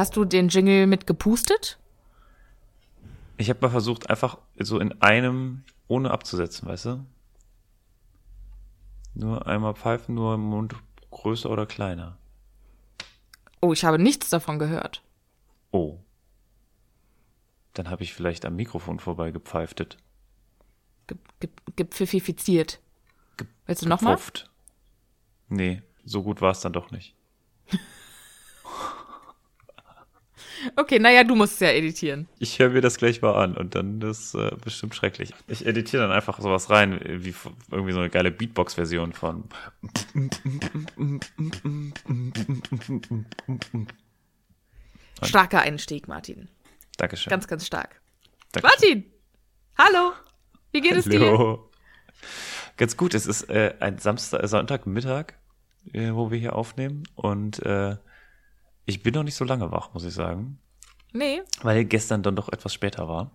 Hast du den Jingle mit gepustet? Ich habe mal versucht, einfach so in einem, ohne abzusetzen, weißt du? Nur einmal pfeifen, nur im Mund größer oder kleiner. Oh, ich habe nichts davon gehört. Oh. Dann habe ich vielleicht am Mikrofon vorbeigepfeiftet. Ge ge gepfiffifiziert. Willst du nochmal? Nee, so gut war es dann doch nicht. Okay, naja, du musst es ja editieren. Ich höre mir das gleich mal an und dann ist äh, bestimmt schrecklich. Ich editiere dann einfach sowas rein, wie irgendwie so eine geile Beatbox-Version von. Starker Einstieg, Martin. Dankeschön. Ganz, ganz stark. Dankeschön. Martin! Hallo! Wie geht es dir? Hallo. Ganz gut, es ist äh, ein Samstag, Sonntagmittag, äh, wo wir hier aufnehmen und äh, ich bin noch nicht so lange wach, muss ich sagen, Nee, weil gestern dann doch etwas später war.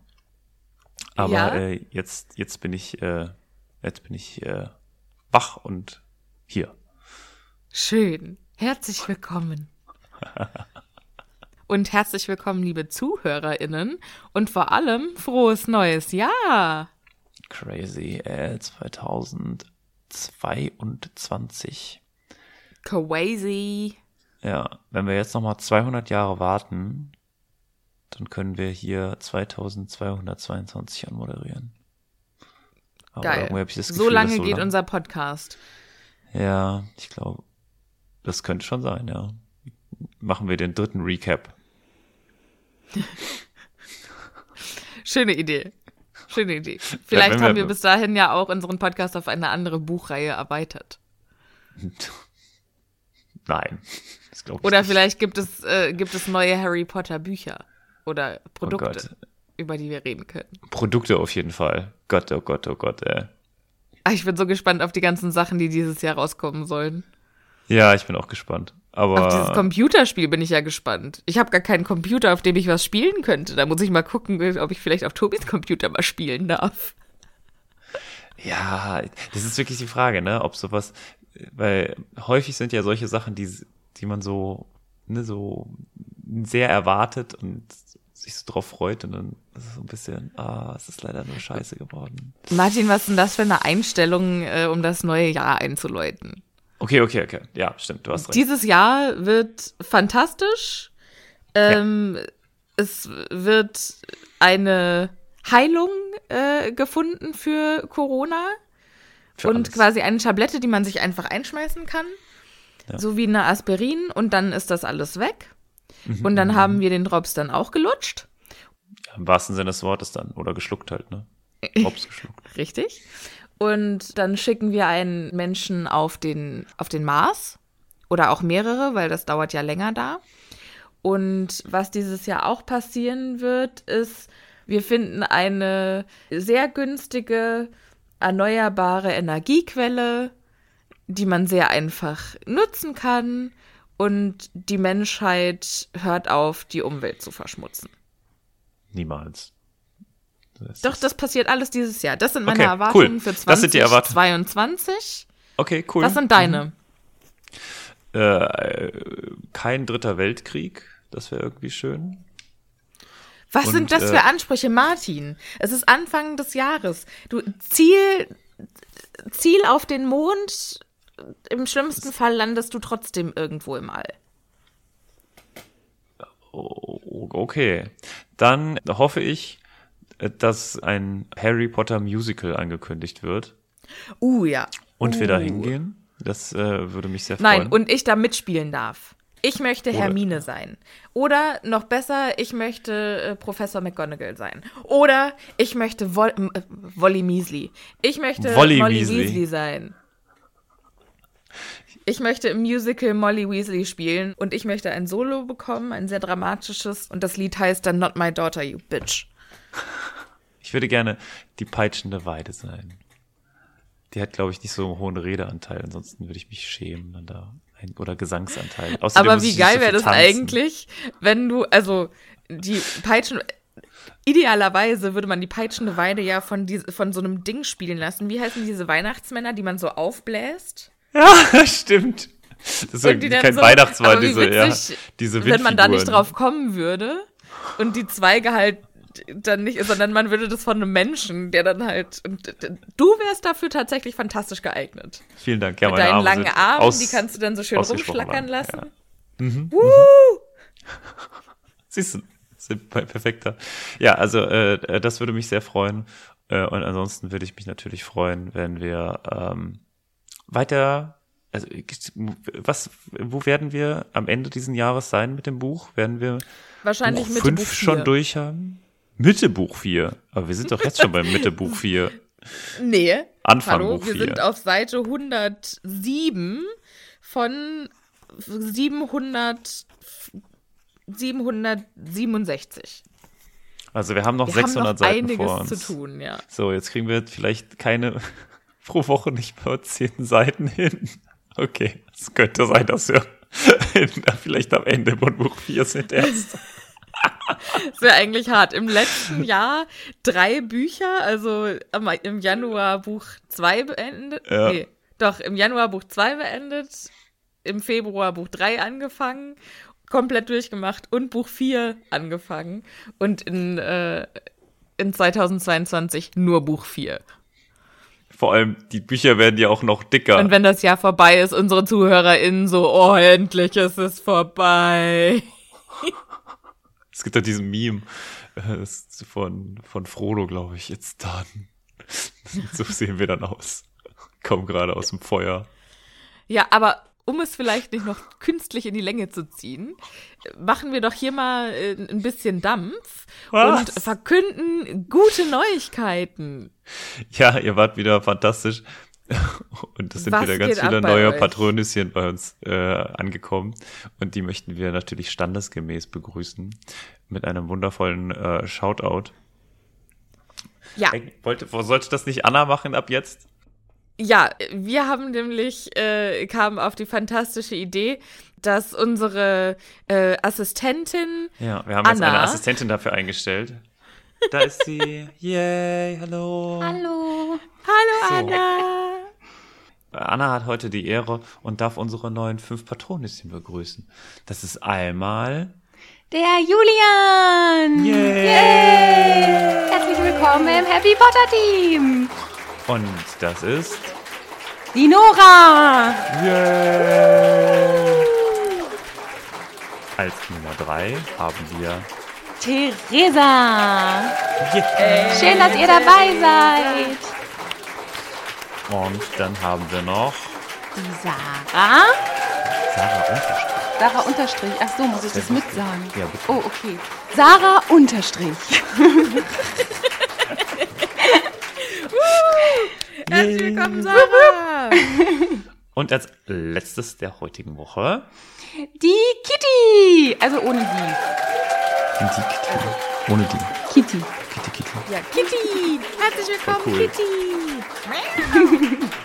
Aber Ja. äh, jetzt, jetzt bin ich, äh, jetzt bin ich äh, wach und hier. schön. Herzlich willkommen. Und herzlich willkommen, liebe ZuhörerInnen. Und vor allem frohes neues Jahr. Crazy, äh, 2022. Crazy. Ja, wenn wir jetzt nochmal 200 Jahre warten, dann können wir hier 2222 anmoderieren. Aber Geil. das so Gefühl, lange dass geht lang- unser Podcast. Ja, ich glaube, das könnte schon sein, ja. Machen wir den dritten Recap. Schöne Idee. Schöne Idee. Vielleicht wir- haben wir bis dahin ja auch unseren Podcast auf eine andere Buchreihe erweitert. Nein, das glaube ich Oder nicht. vielleicht gibt es, äh, gibt es neue Harry Potter Bücher oder Produkte, Oh über die wir reden können. Produkte auf jeden Fall. Gott, oh Gott, oh Gott, ey. Ah, Ich bin so gespannt auf die ganzen Sachen, die dieses Jahr rauskommen sollen. Ja, ich bin auch gespannt. Aber Auf dieses Computerspiel bin ich ja gespannt. Ich habe gar keinen Computer, auf dem ich was spielen könnte. Da muss ich mal gucken, ob ich vielleicht auf Tobis Computer mal spielen darf. Ja, das ist wirklich die Frage, ne, ob sowas, weil häufig sind ja solche Sachen, die, die man so, ne, so sehr erwartet und sich so drauf freut und dann ist es so ein bisschen, ah, es ist leider nur scheiße geworden. Martin, was ist denn das für eine Einstellung, äh, um das neue Jahr einzuläuten? Okay, okay, okay. Ja, stimmt, du hast recht. Dieses Jahr wird fantastisch. Ähm, Es wird eine Heilung äh, gefunden für Corona Für und alles. quasi eine Tablette, die man sich einfach einschmeißen kann. So wie eine Aspirin und dann ist das alles weg. Mhm, Und dann haben wir den Drops dann auch gelutscht. Im wahrsten Sinne des Wortes dann. Oder geschluckt halt, ne? Hops geschluckt. Richtig. Und dann schicken wir einen Menschen auf den, auf den Mars. Oder auch mehrere, weil das dauert ja länger da. Und was dieses Jahr auch passieren wird, ist, wir finden eine sehr günstige, erneuerbare Energiequelle, die man sehr einfach nutzen kann. Und die Menschheit hört auf, die Umwelt zu verschmutzen. Niemals. Das Doch, das passiert alles dieses Jahr. Das sind meine Okay, Erwartungen cool. für Das sind die Erwartungen. 2022. Okay, cool. Was sind deine? Äh, kein dritter Weltkrieg. Das wäre irgendwie schön. Was Und, sind das äh, für Ansprüche, Martin? Es ist Anfang des Jahres. Du Ziel, Ziel auf den Mond. Im schlimmsten Fall landest du trotzdem irgendwo im All. O- Okay. Dann hoffe ich, äh, dass ein Harry Potter Musical angekündigt wird Uh, ja. und wir da Uh. hingehen. Das äh, würde mich sehr Nein, freuen. und ich da mitspielen darf. Ich möchte Oder- Hermine sein. Oder noch besser, ich möchte äh, Professor McGonagall sein. Oder ich möchte Wol äh, Wolly Measley. Ich möchte Wolly Molly Weasley. Weasley sein. Ich möchte im Musical Molly Weasley spielen und ich möchte ein Solo bekommen, ein sehr dramatisches und das Lied heißt dann Not My Daughter, You Bitch. ich würde gerne die peitschende Weide sein. Die hat, glaube ich, nicht so einen hohen Redeanteil. Ansonsten würde ich mich schämen. Dann da ein, oder Gesangsanteil. Außerdem Aber wie geil so wäre das tanzen. eigentlich, wenn du, also die Peitschen. Idealerweise würde man die peitschende Weide ja von, dies, von so einem Ding spielen lassen. Wie heißen diese Weihnachtsmänner, die man so aufbläst? Ja, stimmt. Das ist irgendwie kein so- Weihnachtsmann, diese, ja, witzig, diese Wenn man da nicht drauf kommen würde und die Zweige halt dann nicht, sondern man würde das von einem Menschen, der dann halt. Und du wärst dafür tatsächlich fantastisch geeignet. Vielen Dank. Ja, Mit deinen Arme langen Armen, die kannst du dann so schön rumschlackern lassen. ja. Siehst du, sind per- perfekter. Ja, also äh, das würde mich sehr freuen. Äh, und ansonsten würde ich mich natürlich freuen, wenn wir ähm, weiter. Also was, wo werden wir am Ende diesen Jahres sein mit dem Buch? Werden wir Wahrscheinlich Buch mit 5 Buch schon durch haben? Mitte Buch 4. Aber wir sind doch jetzt schon beim Mitte Buch 4. Nee. Anfang Hallo, Buch wir vier. sind auf Seite 107 von 700, 767. Also wir haben noch Wir 600 haben noch Seiten einiges vor uns. zu tun, ja. So, jetzt kriegen wir vielleicht keine pro Woche nicht mehr zehn Seiten hin. Okay, es könnte sein, dass wir vielleicht am Ende von Buch 4 sind erst. Das wäre eigentlich hart. Im letzten Jahr drei Bücher, also im Januar Buch 2 beendet. Ja. Nee, doch, im Januar Buch 2 beendet, im Februar Buch 3 angefangen, komplett durchgemacht und Buch 4 angefangen. Und in, äh, in 2022 nur Buch 4. Vor allem, die Bücher werden ja auch noch dicker. Und wenn das Jahr vorbei ist, unsere ZuhörerInnen so, oh, endlich ist es vorbei. Es gibt ja diesen Meme äh, von, von Frodo, glaube ich, jetzt dann. So sehen wir dann aus. Kommen gerade aus dem Feuer. Ja, aber um es vielleicht nicht noch künstlich in die Länge zu ziehen, machen wir doch hier mal äh, ein bisschen Dampf Was? und verkünden gute Neuigkeiten. Ja, ihr wart wieder fantastisch. Und es sind Was wieder ganz viele neue? Patronüschen bei uns äh, angekommen. Und die möchten wir natürlich standesgemäß begrüßen. Mit einem wundervollen äh, Shoutout. Ja, Wollte, sollte das nicht Anna machen ab jetzt? Ja, wir haben nämlich, äh, kamen auf die fantastische Idee, dass unsere äh, Assistentin Ja, wir haben jetzt Anna. eine Assistentin dafür eingestellt. Da ist sie. Yay, hallo. Hallo. Hallo So. Anna! Anna hat heute die Ehre und darf unsere neuen fünf Patronüschen begrüßen. Das ist einmal. Der Julian. Yay! Herzlich willkommen im Happy Potter Team. Und das ist. Die Nora. Yay! Als Nummer drei haben wir. Theresa. Schön, dass ihr dabei seid. Und dann haben wir noch Die Sarah. Sarah Unterstrich. Sarah Unterstrich. Ach so, muss ich das mitsagen? Ja, bitte. Oh, okay. Sarah Unterstrich. Herzlich willkommen, Sarah. Und als letztes der heutigen Woche Die Kitty. Also ohne die. die Kitty. Ohne die. Kitty. Kitty, Kitty. Ja, Kitty. Herzlich willkommen, cool. Kitty.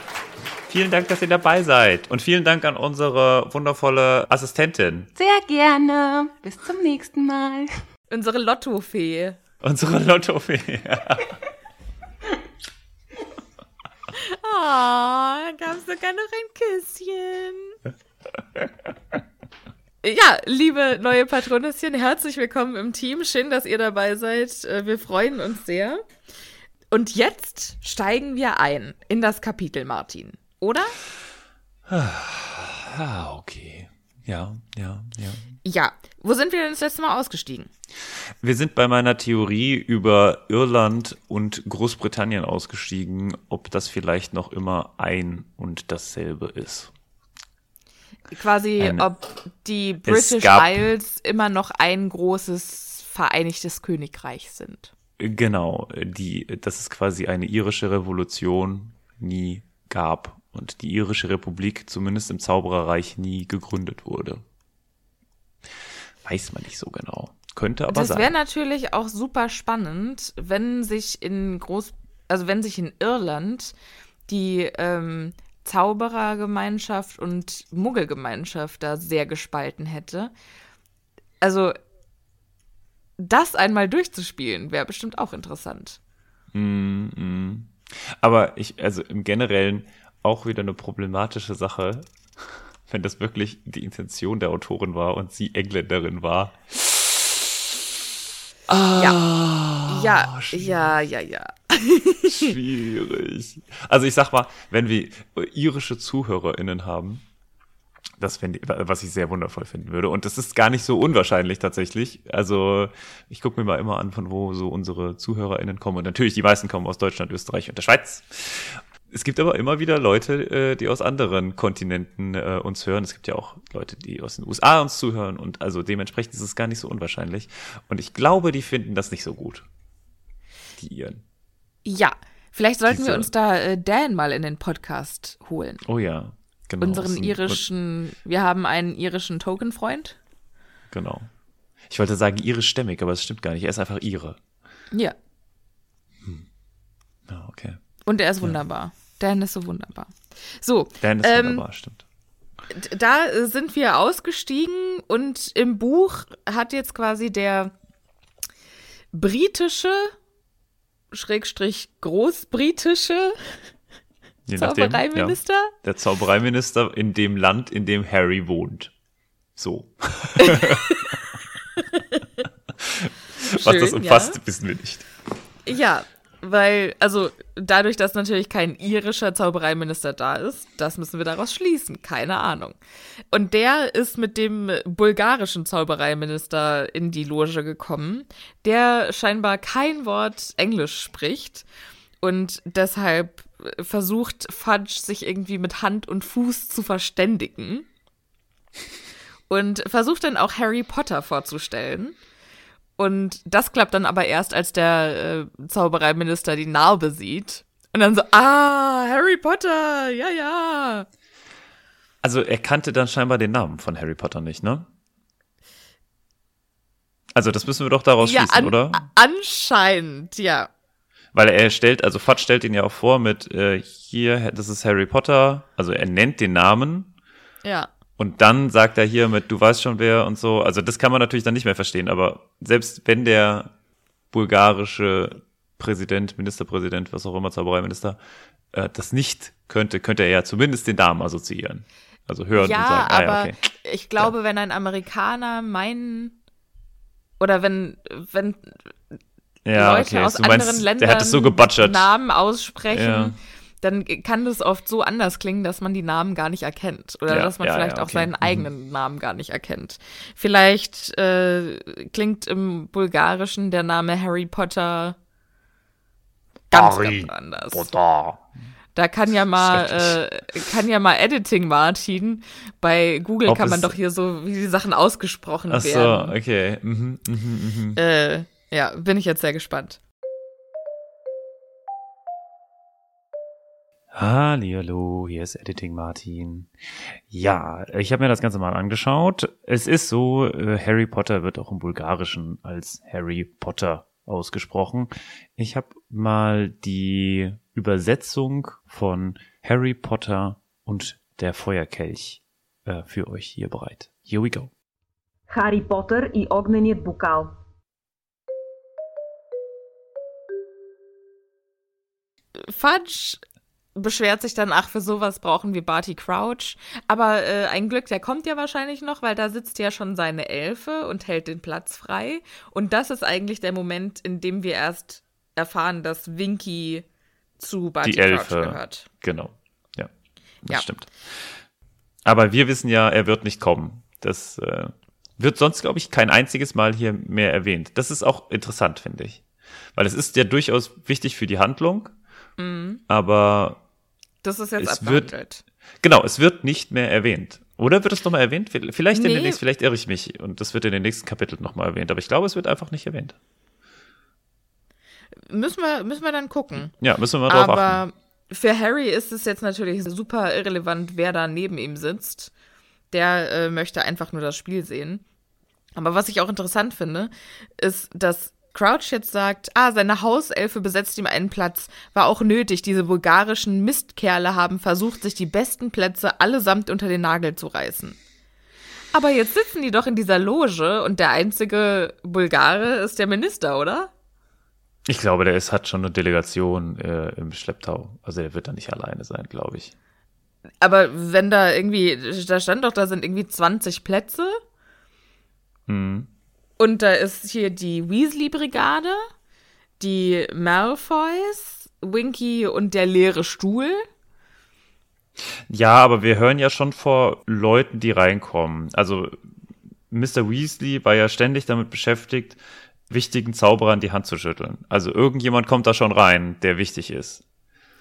Vielen Dank, dass ihr dabei seid. Und vielen Dank an unsere wundervolle Assistentin. Sehr gerne. Bis zum nächsten Mal. Unsere Lottofee. Unsere Lottofee. Oh, gab es sogar noch ein Küsschen. Ja, liebe neue Patronesschen, herzlich willkommen im Team. Schön, dass ihr dabei seid. Äh, Wir freuen uns sehr. Und jetzt steigen wir ein in das Kapitel, Martin. Oder? Ah, okay. Ja, ja, ja. Ja. Wo sind wir denn das letzte Mal ausgestiegen? Wir sind bei meiner Theorie über Irland und Großbritannien ausgestiegen, ob das vielleicht noch immer ein und dasselbe ist. Quasi, Eine- ob die British gab- Isles immer noch ein großes Vereinigtes Königreich sind. Genau, die, dass es quasi eine irische Revolution nie gab und die irische Republik zumindest im Zaubererreich nie gegründet wurde. Weiß man nicht so genau. Könnte aber Das wäre sein. natürlich auch super spannend, wenn sich in Groß, also wenn sich in Irland die ähm, Zauberergemeinschaft und Muggelgemeinschaft da sehr gespalten hätte. Also das einmal durchzuspielen wäre bestimmt auch interessant. Aber ich, also im Generellen auch wieder eine problematische Sache, wenn das wirklich die Intention der Autorin war und sie Engländerin war. ja, ja, ja, ja, ja. Schwierig. Also ich sag mal, wenn wir irische ZuhörerInnen haben, das fände ich, was ich sehr wundervoll finden würde. Und das ist gar nicht so unwahrscheinlich tatsächlich. Also ich gucke mir mal immer an, von wo so unsere ZuhörerInnen kommen. Und natürlich, die meisten kommen aus Deutschland, Österreich und der Schweiz. Es gibt aber immer wieder Leute, äh, die aus anderen Kontinenten äh, uns hören. Es gibt ja auch Leute, die aus den USA uns zuhören. Und also dementsprechend ist es gar nicht so unwahrscheinlich. Und ich glaube, die finden das nicht so gut. Die Iren. Ja, vielleicht sollten wir Diese- uns da äh, Dan mal in den Podcast holen. Oh ja, genau. Unseren irischen, wir haben einen irischen Token-Freund. Genau. Ich wollte sagen irischstämmig, aber es stimmt gar nicht. Er ist einfach Ire. Ja. Ja, okay. Und er ist wunderbar. Dan ist so wunderbar. So, Dan ist ähm, wunderbar, stimmt. da äh, sind wir ausgestiegen und im Buch hat jetzt quasi der britische, Schrägstrich großbritische Je nachdem, Zaubereiminister. Ja, der Zaubereiminister in dem Land, in dem Harry wohnt. So. Was das umfasst, ja. wissen wir nicht. Ja, weil, also dadurch, dass natürlich kein irischer Zaubereiminister da ist, das müssen wir daraus schließen. Keine Ahnung. Und der ist mit dem bulgarischen Zaubereiminister in die Loge gekommen, der scheinbar kein Wort Englisch spricht und deshalb versucht Fudge sich irgendwie mit Hand und Fuß zu verständigen. Und versucht dann auch Harry Potter vorzustellen. Und das klappt dann aber erst, als der äh, Zaubereiminister die Narbe sieht. Und dann so, ah, Harry Potter, ja, ja. Also er kannte dann scheinbar den Namen von Harry Potter nicht, ne? Also das müssen wir doch daraus ja, schließen, oder? anscheinend, ja. Weil er stellt, also Fudge stellt ihn ja auch vor mit, äh, hier, das ist Harry Potter. Also er nennt den Namen Ja. Und dann sagt er hier mit, du weißt schon wer und so. Also das kann man natürlich dann nicht mehr verstehen, aber selbst wenn der bulgarische Präsident, Ministerpräsident, was auch immer, Zaubereiminister, äh, das nicht könnte, könnte er ja zumindest den Namen assoziieren. Also hören Ja, und sagen, ah, aber ja, okay. ich glaube, wenn ein Amerikaner meinen oder wenn, wenn Ja, Leute okay. aus meinst, anderen Ländern der hat es so. Namen aussprechen, Ja. Dann kann das oft so anders klingen, dass man die Namen gar nicht erkennt. Oder Ja, dass man ja, vielleicht ja, auch okay. seinen Mhm. eigenen Namen gar nicht erkennt. Vielleicht äh, klingt im Bulgarischen der Name Harry Potter ganz, Harry ganz anders. Potter. Da kann ja mal, äh, kann ja mal Editing Martin. Bei Google Ob kann man doch hier so, wie die Sachen ausgesprochen Ach so, werden. okay. Mhm, mhm, mhm. Äh, ja, bin ich jetzt sehr gespannt. Hallihallo, hier ist Editing Martin. Ja, ich habe mir das Ganze mal angeschaut. Es ist so, äh, Harry Potter wird auch im Bulgarischen als Harry Potter ausgesprochen. Ich habe mal die Übersetzung von Harry Potter und der Feuerkelch äh, für euch hier bereit. Here we go. Хари Потър и огненият бокал. Fudge beschwert sich dann, ach, für sowas brauchen wir Barty Crouch. Aber äh, ein Glück, der kommt ja wahrscheinlich noch, weil da sitzt ja schon seine Elfe und hält den Platz frei. Und das ist eigentlich der Moment, in dem wir erst erfahren, dass Winky zu Barty Die Crouch Elfe. gehört. Genau. Ja, das Ja. stimmt. Aber wir wissen ja, er wird nicht kommen. Das äh, wird sonst, glaube ich, kein einziges Mal hier mehr erwähnt. Das ist auch interessant, finde ich. Weil es ist ja durchaus wichtig für die Handlung. Aber Das ist jetzt Es wird- genau, es wird nicht mehr erwähnt. Oder wird es nochmal erwähnt? Vielleicht in Nee. den nächsten, vielleicht irre ich mich und das wird in den nächsten Kapiteln nochmal erwähnt. Aber ich glaube, es wird einfach nicht erwähnt. Müssen wir, müssen wir dann gucken. Ja, müssen wir mal drauf achten. Aber für Harry ist es jetzt natürlich super irrelevant, wer da neben ihm sitzt. Der äh, möchte einfach nur das Spiel sehen. Aber was ich auch interessant finde, ist, dass Crouch jetzt sagt, ah, seine Hauselfe besetzt ihm einen Platz. War auch nötig. Diese bulgarischen Mistkerle haben versucht, sich die besten Plätze allesamt unter den Nagel zu reißen. Aber jetzt sitzen die doch in dieser Loge und der einzige Bulgare ist der Minister, oder? Ich glaube, der ist, hat schon eine Delegation äh, im Schlepptau. Also der wird da nicht alleine sein, glaube ich. Aber wenn da irgendwie, da stand doch, da sind irgendwie 20 Plätze. Mhm. Und da ist hier die Weasley-Brigade, die Malfoys, Winky und der leere Stuhl. Ja, aber wir hören ja schon vor Leuten, die reinkommen. Also Mr. Weasley war ja ständig damit beschäftigt, wichtigen Zauberern die Hand zu schütteln. Also irgendjemand kommt da schon rein, der wichtig ist.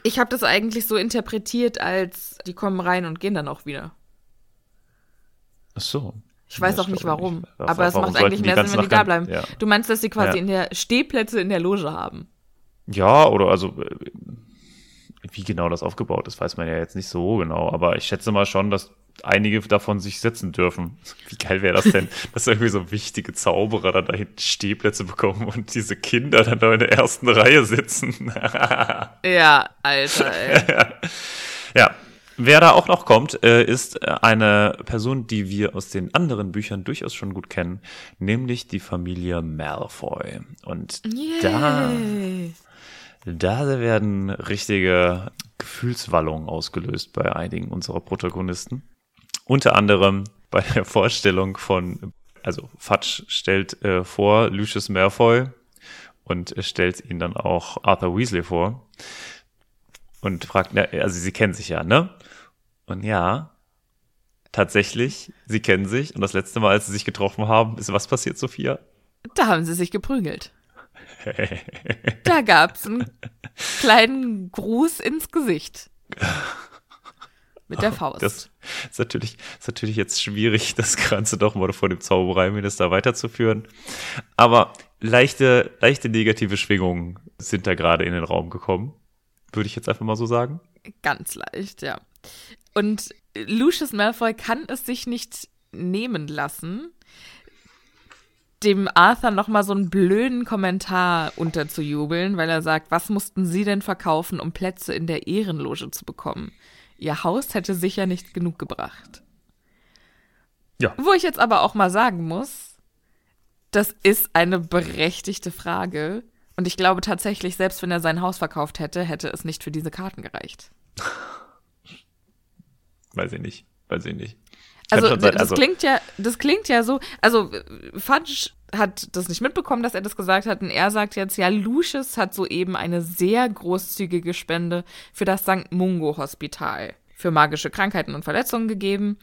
Ich habe das eigentlich so interpretiert, als die kommen rein und gehen dann auch wieder. Ach so. Ich weiß Ja, auch nicht warum. Ja, aber es macht eigentlich mehr Sinn, wenn die da bleiben. Ja. Du meinst, dass sie quasi Ja. in der Stehplätze in der Loge haben. Ja, oder also äh, wie genau das aufgebaut ist, weiß man ja jetzt nicht so genau, aber ich schätze mal schon, dass einige davon sich setzen dürfen. Wie geil wäre das denn, dass irgendwie so wichtige Zauberer dann da hinten Stehplätze bekommen und diese Kinder dann da in der ersten Reihe sitzen. Ja, Alter, ey. ja. Wer da auch noch kommt, äh, ist äh, eine Person, die wir aus den anderen Büchern durchaus schon gut kennen, nämlich die Familie Malfoy. Und da Yay. Da werden richtige Gefühlswallungen ausgelöst bei einigen unserer Protagonisten. Unter anderem bei der Vorstellung von, also Fudge stellt äh, vor Lucius Malfoy und stellt ihn dann auch Arthur Weasley vor und fragt, also sie kennen sich ja, ne? Und ja, tatsächlich, sie kennen sich und das letzte Mal, als sie sich getroffen haben, ist was passiert, Sophia? Da haben sie sich geprügelt. Da gab's einen kleinen Gruß ins Gesicht. Mit der Faust. Das ist natürlich, ist natürlich jetzt schwierig, das Ganze doch mal vor dem Zaubereiminister weiterzuführen. Aber leichte, leichte negative Schwingungen sind da gerade in den Raum gekommen. Würde ich jetzt einfach mal so sagen. Ganz leicht, ja. Und Lucius Malfoy kann es sich nicht nehmen lassen, dem Arthur noch mal so einen blöden Kommentar unterzujubeln, weil er sagt, was mussten Sie denn verkaufen, um Plätze in der Ehrenloge zu bekommen? Ihr Haus hätte sicher nicht genug gebracht. Ja. Wo ich jetzt aber auch mal sagen muss, das ist eine berechtigte Frage. Und ich glaube tatsächlich, selbst wenn er sein Haus verkauft hätte, hätte es nicht für diese Karten gereicht. Weiß ich nicht. Weiß ich nicht. Also, sein. das klingt ja, das klingt ja so, also Fudge hat das nicht mitbekommen, dass er das gesagt hat, und er sagt jetzt, ja, Lucius hat soeben eine sehr großzügige Spende für das St. Mungo Hospital für magische Krankheiten und Verletzungen gegeben.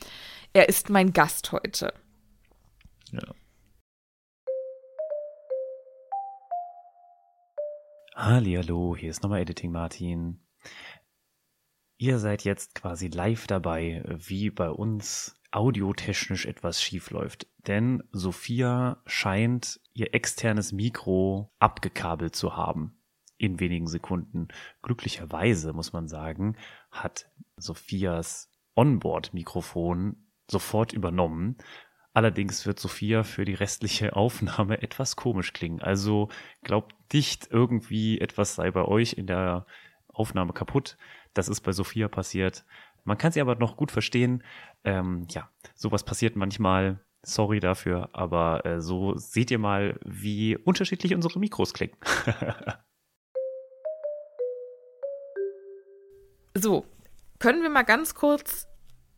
Er ist mein Gast heute. Ja. Hallihallo, hier ist nochmal Editing Martin. Ihr seid jetzt quasi live dabei, wie bei uns audiotechnisch etwas schief läuft. Denn Sophia scheint ihr externes Mikro abgekabelt zu haben in wenigen Sekunden. Glücklicherweise, muss man sagen, hat Sophias Onboard-Mikrofon sofort übernommen. Allerdings wird Sophia für die restliche Aufnahme etwas komisch klingen. Also glaubt nicht irgendwie etwas sei bei euch in der Aufnahme kaputt. Das ist bei Sophia passiert. Man kann sie aber noch gut verstehen. Ähm, ja, sowas passiert manchmal. Sorry dafür, aber äh, so seht ihr mal, wie unterschiedlich unsere Mikros klingen. So, können wir mal ganz kurz.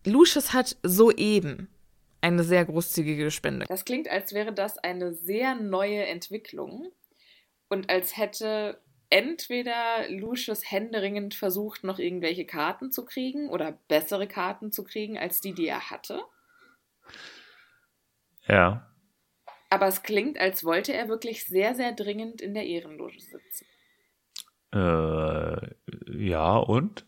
Lucius hat soeben eine sehr großzügige Spende. Das klingt, als wäre das eine sehr neue Entwicklung und als hätte entweder Lucius händeringend versucht, noch irgendwelche Karten zu kriegen oder bessere Karten zu kriegen als die, die er hatte. ja. Aber es klingt, als wollte er wirklich sehr, sehr dringend in der Ehrenloge sitzen. Äh, ja, und?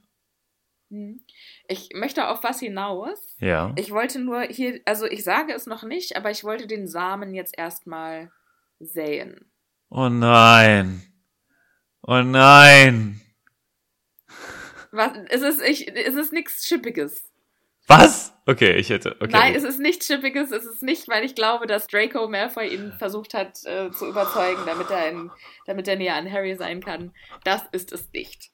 Hm. Ich möchte auf was hinaus. Ja. Ich wollte nur hier, also ich sage es noch nicht, aber ich wollte den Samen jetzt erstmal säen. Oh nein. Oh nein. Was, es ist, ich, es ist nichts Schippiges. Was? Okay, ich hätte. Okay. Nein, es ist nichts Schippiges. Es ist nicht, weil ich glaube, dass Draco Malfoy ihn versucht hat äh, zu überzeugen, damit er, in, damit er näher an Harry sein kann. Das ist es nicht.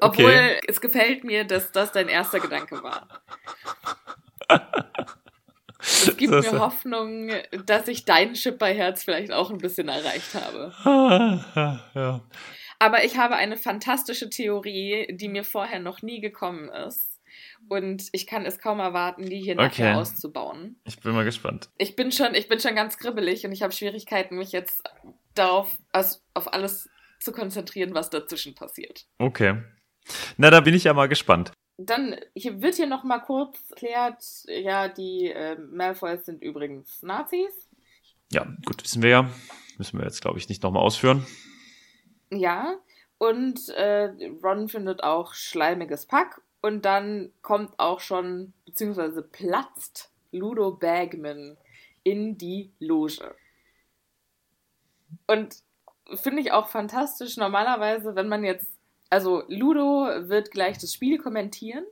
Obwohl Okay. es gefällt mir, dass das dein erster Gedanke war. Es gibt Das- mir Hoffnung, dass ich dein Schipperherz vielleicht auch ein bisschen erreicht habe. ja. Aber ich habe eine fantastische Theorie, die mir vorher noch nie gekommen ist. Und ich kann es kaum erwarten, die hier nachher Okay. auszubauen. Ich bin mal gespannt. Ich bin schon, ich bin schon ganz kribbelig und ich habe Schwierigkeiten, mich jetzt darauf, also auf alles zu konzentrieren, was dazwischen passiert. Okay. Na, da bin ich ja mal gespannt. Dann hier wird hier noch mal kurz erklärt, ja, die äh, Malfoys sind übrigens Nazis. Ja, gut, wissen wir ja. Müssen wir jetzt, glaube ich, nicht nochmal ausführen. Ja, und äh, Ron findet auch schleimiges Pack und dann kommt auch schon, beziehungsweise platzt Ludo Bagman in die Loge. Und finde ich auch fantastisch, normalerweise, wenn man jetzt, also Ludo wird gleich das Spiel kommentieren,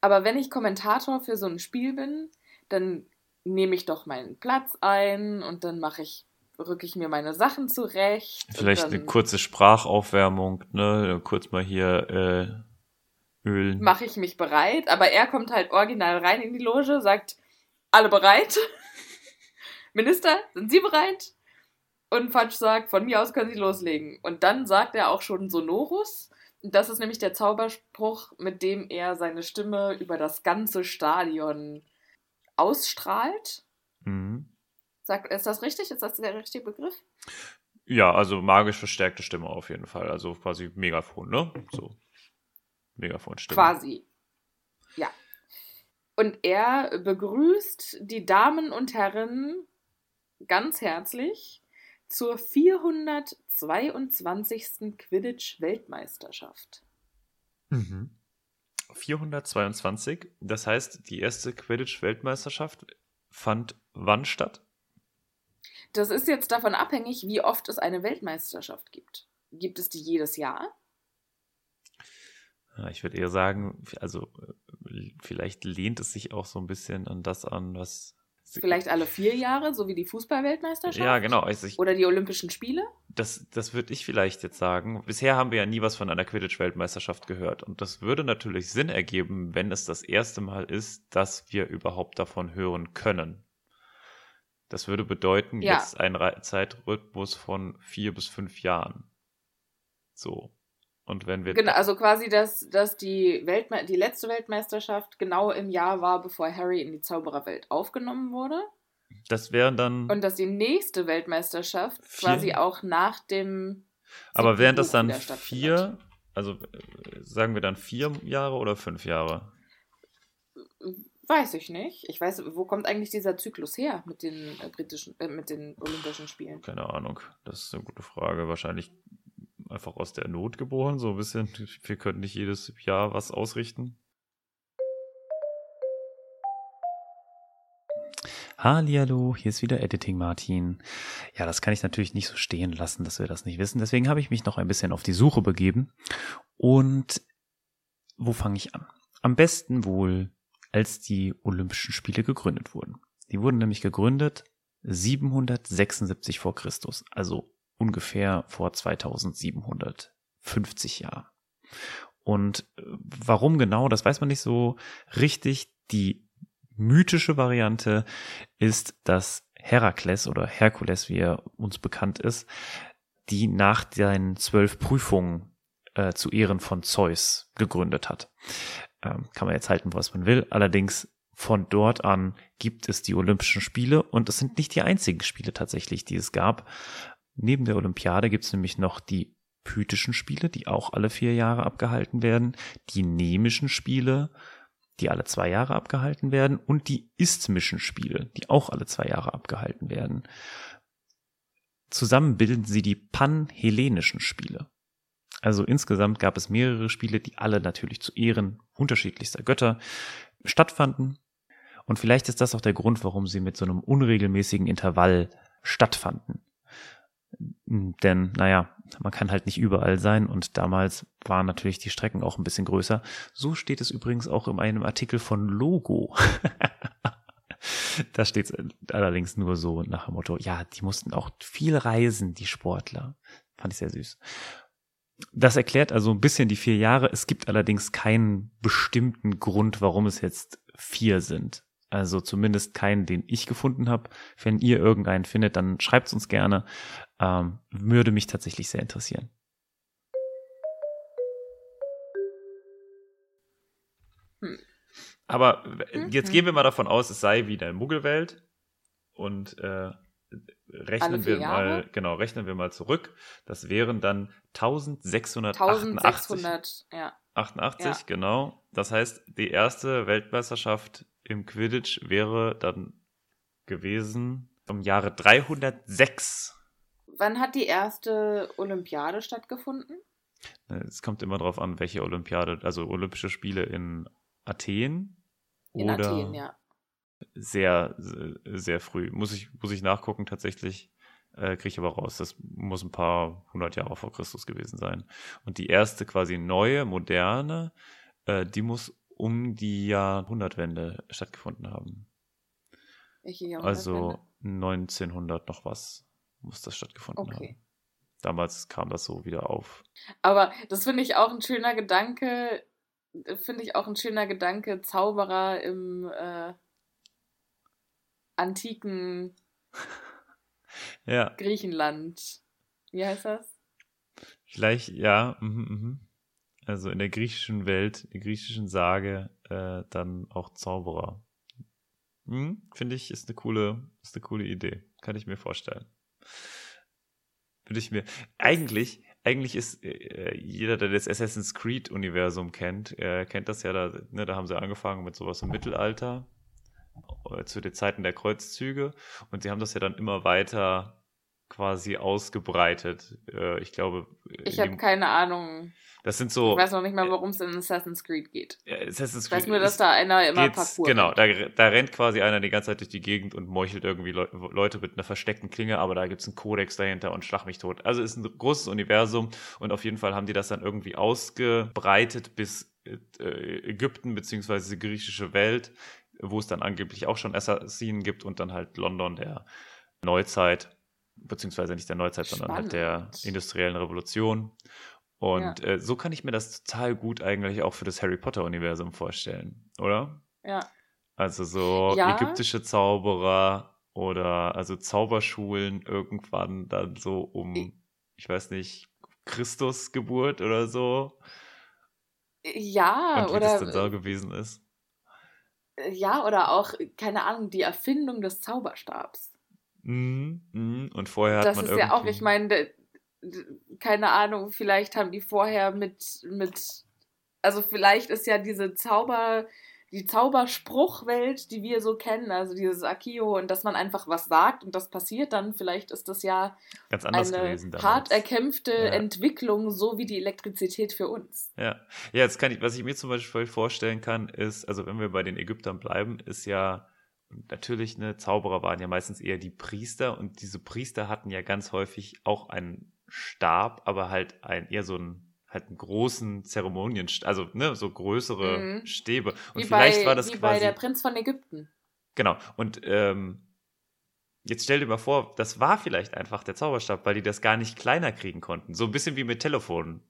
aber wenn ich Kommentator für so ein Spiel bin, dann nehme ich doch meinen Platz ein und dann mache ich, rücke ich mir meine Sachen zurecht. Vielleicht eine kurze Sprachaufwärmung, ne? Kurz mal hier äh, ölen. mache ich mich bereit, aber er kommt halt original rein in die Loge, sagt, alle bereit? Minister, sind Sie bereit? Und Fatsch sagt, von mir aus können Sie loslegen. Und dann sagt er auch schon Sonorus. Das ist nämlich der Zauberspruch, mit dem er seine Stimme über das ganze Stadion ausstrahlt. Mhm. Sagt, ist das richtig? Ist das der richtige Begriff? Ja, also magisch verstärkte Stimme auf jeden Fall. Also quasi Megafon, ne? So. Megafonstimme. Quasi. Ja. Und er begrüßt die Damen und Herren ganz herzlich zur 422. Quidditch-Weltmeisterschaft. Mhm. 422. Das heißt, die erste Quidditch-Weltmeisterschaft fand wann statt? Das ist jetzt davon abhängig, wie oft es eine Weltmeisterschaft gibt. Gibt es die jedes Jahr? Ja, Ich würde eher sagen, also äh, vielleicht lehnt es sich auch so ein bisschen an das an, was. Vielleicht alle vier Jahre, so wie die Fußball-Weltmeisterschaft? Ja, genau. Also ich, Oder die Olympischen Spiele? das das würde ich vielleicht jetzt sagen. Bisher haben wir ja nie was von einer Quidditch-Weltmeisterschaft gehört. Und das würde natürlich Sinn ergeben, wenn es das erste Mal ist, dass wir überhaupt davon hören können. Das würde bedeuten, Ja. jetzt ein Zeitrhythmus von vier bis fünf Jahren. So. Und wenn wir. Genau, also quasi, dass, dass die, Weltme die letzte Weltmeisterschaft genau im Jahr war, bevor Harry in die Zaubererwelt aufgenommen wurde. Das wären dann. Und dass die nächste Weltmeisterschaft Vier- quasi auch nach dem. Aber wären das dann vier, also äh, sagen wir dann vier Jahre oder fünf Jahre? Weiß ich nicht. Ich weiß, wo kommt eigentlich dieser Zyklus her mit den äh, britischen, äh, mit den Olympischen Spielen? Keine Ahnung. Das ist eine gute Frage. Wahrscheinlich einfach aus der Not geboren, so ein bisschen. Wir können nicht jedes Jahr was ausrichten. Hallihallo, hier ist wieder Editing Martin. Ja, das kann ich natürlich nicht so stehen lassen, dass wir das nicht wissen. Deswegen habe ich mich noch ein bisschen auf die Suche begeben. Und wo fange ich an? Am besten wohl, als die Olympischen Spiele gegründet wurden. Die wurden nämlich gegründet 776 vor Christus, also ungefähr vor 2750 Jahren. Und äh, warum genau, das weiß man nicht so richtig. Die mythische Variante ist, dass Herakles oder Herkules, wie er uns bekannt ist, die nach seinen zwölf Prüfungen äh, zu Ehren von Zeus gegründet hat. Ähm, kann man jetzt halten, was man will. Allerdings von dort an gibt es die Olympischen Spiele und es sind nicht die einzigen Spiele tatsächlich, die es gab. Neben der Olympiade gibt es nämlich noch die Pythischen Spiele, die auch alle vier Jahre abgehalten werden, die Nemischen Spiele, die alle zwei Jahre abgehalten werden, und die Isthmischen Spiele, die auch alle zwei Jahre abgehalten werden. Zusammen bilden sie die Panhellenischen Spiele. Also insgesamt gab es mehrere Spiele, die alle natürlich zu Ehren unterschiedlichster Götter stattfanden. Und vielleicht ist das auch der Grund, warum sie mit so einem unregelmäßigen Intervall stattfanden. Denn, naja, man kann halt nicht überall sein und damals waren natürlich die Strecken auch ein bisschen größer. So steht es übrigens auch in einem Artikel von Logo. da steht es allerdings nur so nach dem Motto, ja, die mussten auch viel reisen, die Sportler. Fand ich sehr süß. Das erklärt also ein bisschen die vier Jahre. Es gibt allerdings keinen bestimmten Grund, warum es jetzt vier sind. Also zumindest keinen, den ich gefunden habe. Wenn ihr irgendeinen findet, dann schreibt es uns gerne. Ähm, würde mich tatsächlich sehr interessieren. Hm. Aber jetzt mhm. gehen wir mal davon aus, es sei wieder Muggelwelt und äh, rechnen wir mal, genau, rechnen wir mal zurück. Das wären dann 1688. 1600, ja. 88, ja. genau. Das heißt, die erste Weltmeisterschaft im Quidditch wäre dann gewesen im Jahre 306. Wann hat die erste Olympiade stattgefunden? Es kommt immer darauf an, welche Olympiade, also Olympische Spiele in Athen. In oder Athen, ja. Sehr, sehr früh. Muss ich, muss ich nachgucken tatsächlich. Äh, Kriege ich aber raus. Das muss ein paar hundert Jahre vor Christus gewesen sein. Und die erste quasi neue, moderne, äh, die muss um die Jahrhundertwende stattgefunden haben. Welche Jahrhundertwende? Also 1900 noch was muss das stattgefunden okay. haben. Damals kam das so wieder auf. Aber das finde ich auch ein schöner Gedanke, finde ich auch ein schöner Gedanke, Zauberer im äh, antiken ja. Griechenland. Wie heißt das? Vielleicht, ja. Mhm, mhm. Also in der griechischen Welt, in der griechischen Sage, äh, dann auch Zauberer. Hm, Finde ich, ist eine coole, ist eine coole Idee. Kann ich mir vorstellen. Würde ich mir. Eigentlich, eigentlich ist äh, jeder, der das Assassin's Creed-Universum kennt, äh, kennt das ja, da, ne, da haben sie angefangen mit sowas im Mittelalter, äh, zu den Zeiten der Kreuzzüge. Und sie haben das ja dann immer weiter quasi ausgebreitet. Äh, ich glaube. Ich habe keine Ahnung. Das sind so. Ich weiß noch nicht mal, worum es in Assassin's Creed geht. Assassin's Creed. Ich weiß nur, dass da einer immer Parcours Genau, da, da, rennt quasi einer die ganze Zeit durch die Gegend und meuchelt irgendwie Le Leute mit einer versteckten Klinge, aber da gibt es einen Kodex dahinter und schlag mich tot. Also ist ein großes Universum und auf jeden Fall haben die das dann irgendwie ausgebreitet bis äh, Ägypten beziehungsweise die griechische Welt, wo es dann angeblich auch schon Assassinen gibt und dann halt London der Neuzeit beziehungsweise nicht der Neuzeit, Spannend. sondern halt der industriellen Revolution. Und ja. äh, so kann ich mir das total gut eigentlich auch für das Harry Potter-Universum vorstellen, oder? Ja. Also so ja. ägyptische Zauberer oder also Zauberschulen irgendwann dann so um, ich weiß nicht, Christusgeburt oder so. Ja, Und wie oder. das dann so gewesen ist. Ja, oder auch, keine Ahnung, die Erfindung des Zauberstabs. Mhm, mhm. Und vorher hat das man ist ja auch, ich meine, keine Ahnung, vielleicht haben die vorher mit, mit, also vielleicht ist ja diese Zauber, die Zauberspruchwelt, die wir so kennen, also dieses Akio und dass man einfach was sagt und das passiert dann, vielleicht ist das ja Ganz anders eine gewesen damals. hart erkämpfte Ja. Entwicklung, so wie die Elektrizität für uns. Ja. ja, jetzt kann ich, was ich mir zum Beispiel vorstellen kann, ist, also wenn wir bei den Ägyptern bleiben, ist ja natürlich, ne, Zauberer waren ja meistens eher die Priester und diese Priester hatten ja ganz häufig auch einen Stab, aber halt ein eher so einen halt einen großen Zeremonien, also ne, so größere Mhm. Stäbe. Und wie vielleicht bei, war das wie quasi bei der Prinz von Ägypten. Genau. Und ähm, jetzt stell dir mal vor, das war vielleicht einfach der Zauberstab, weil die das gar nicht kleiner kriegen konnten. So ein bisschen wie mit Telefonen.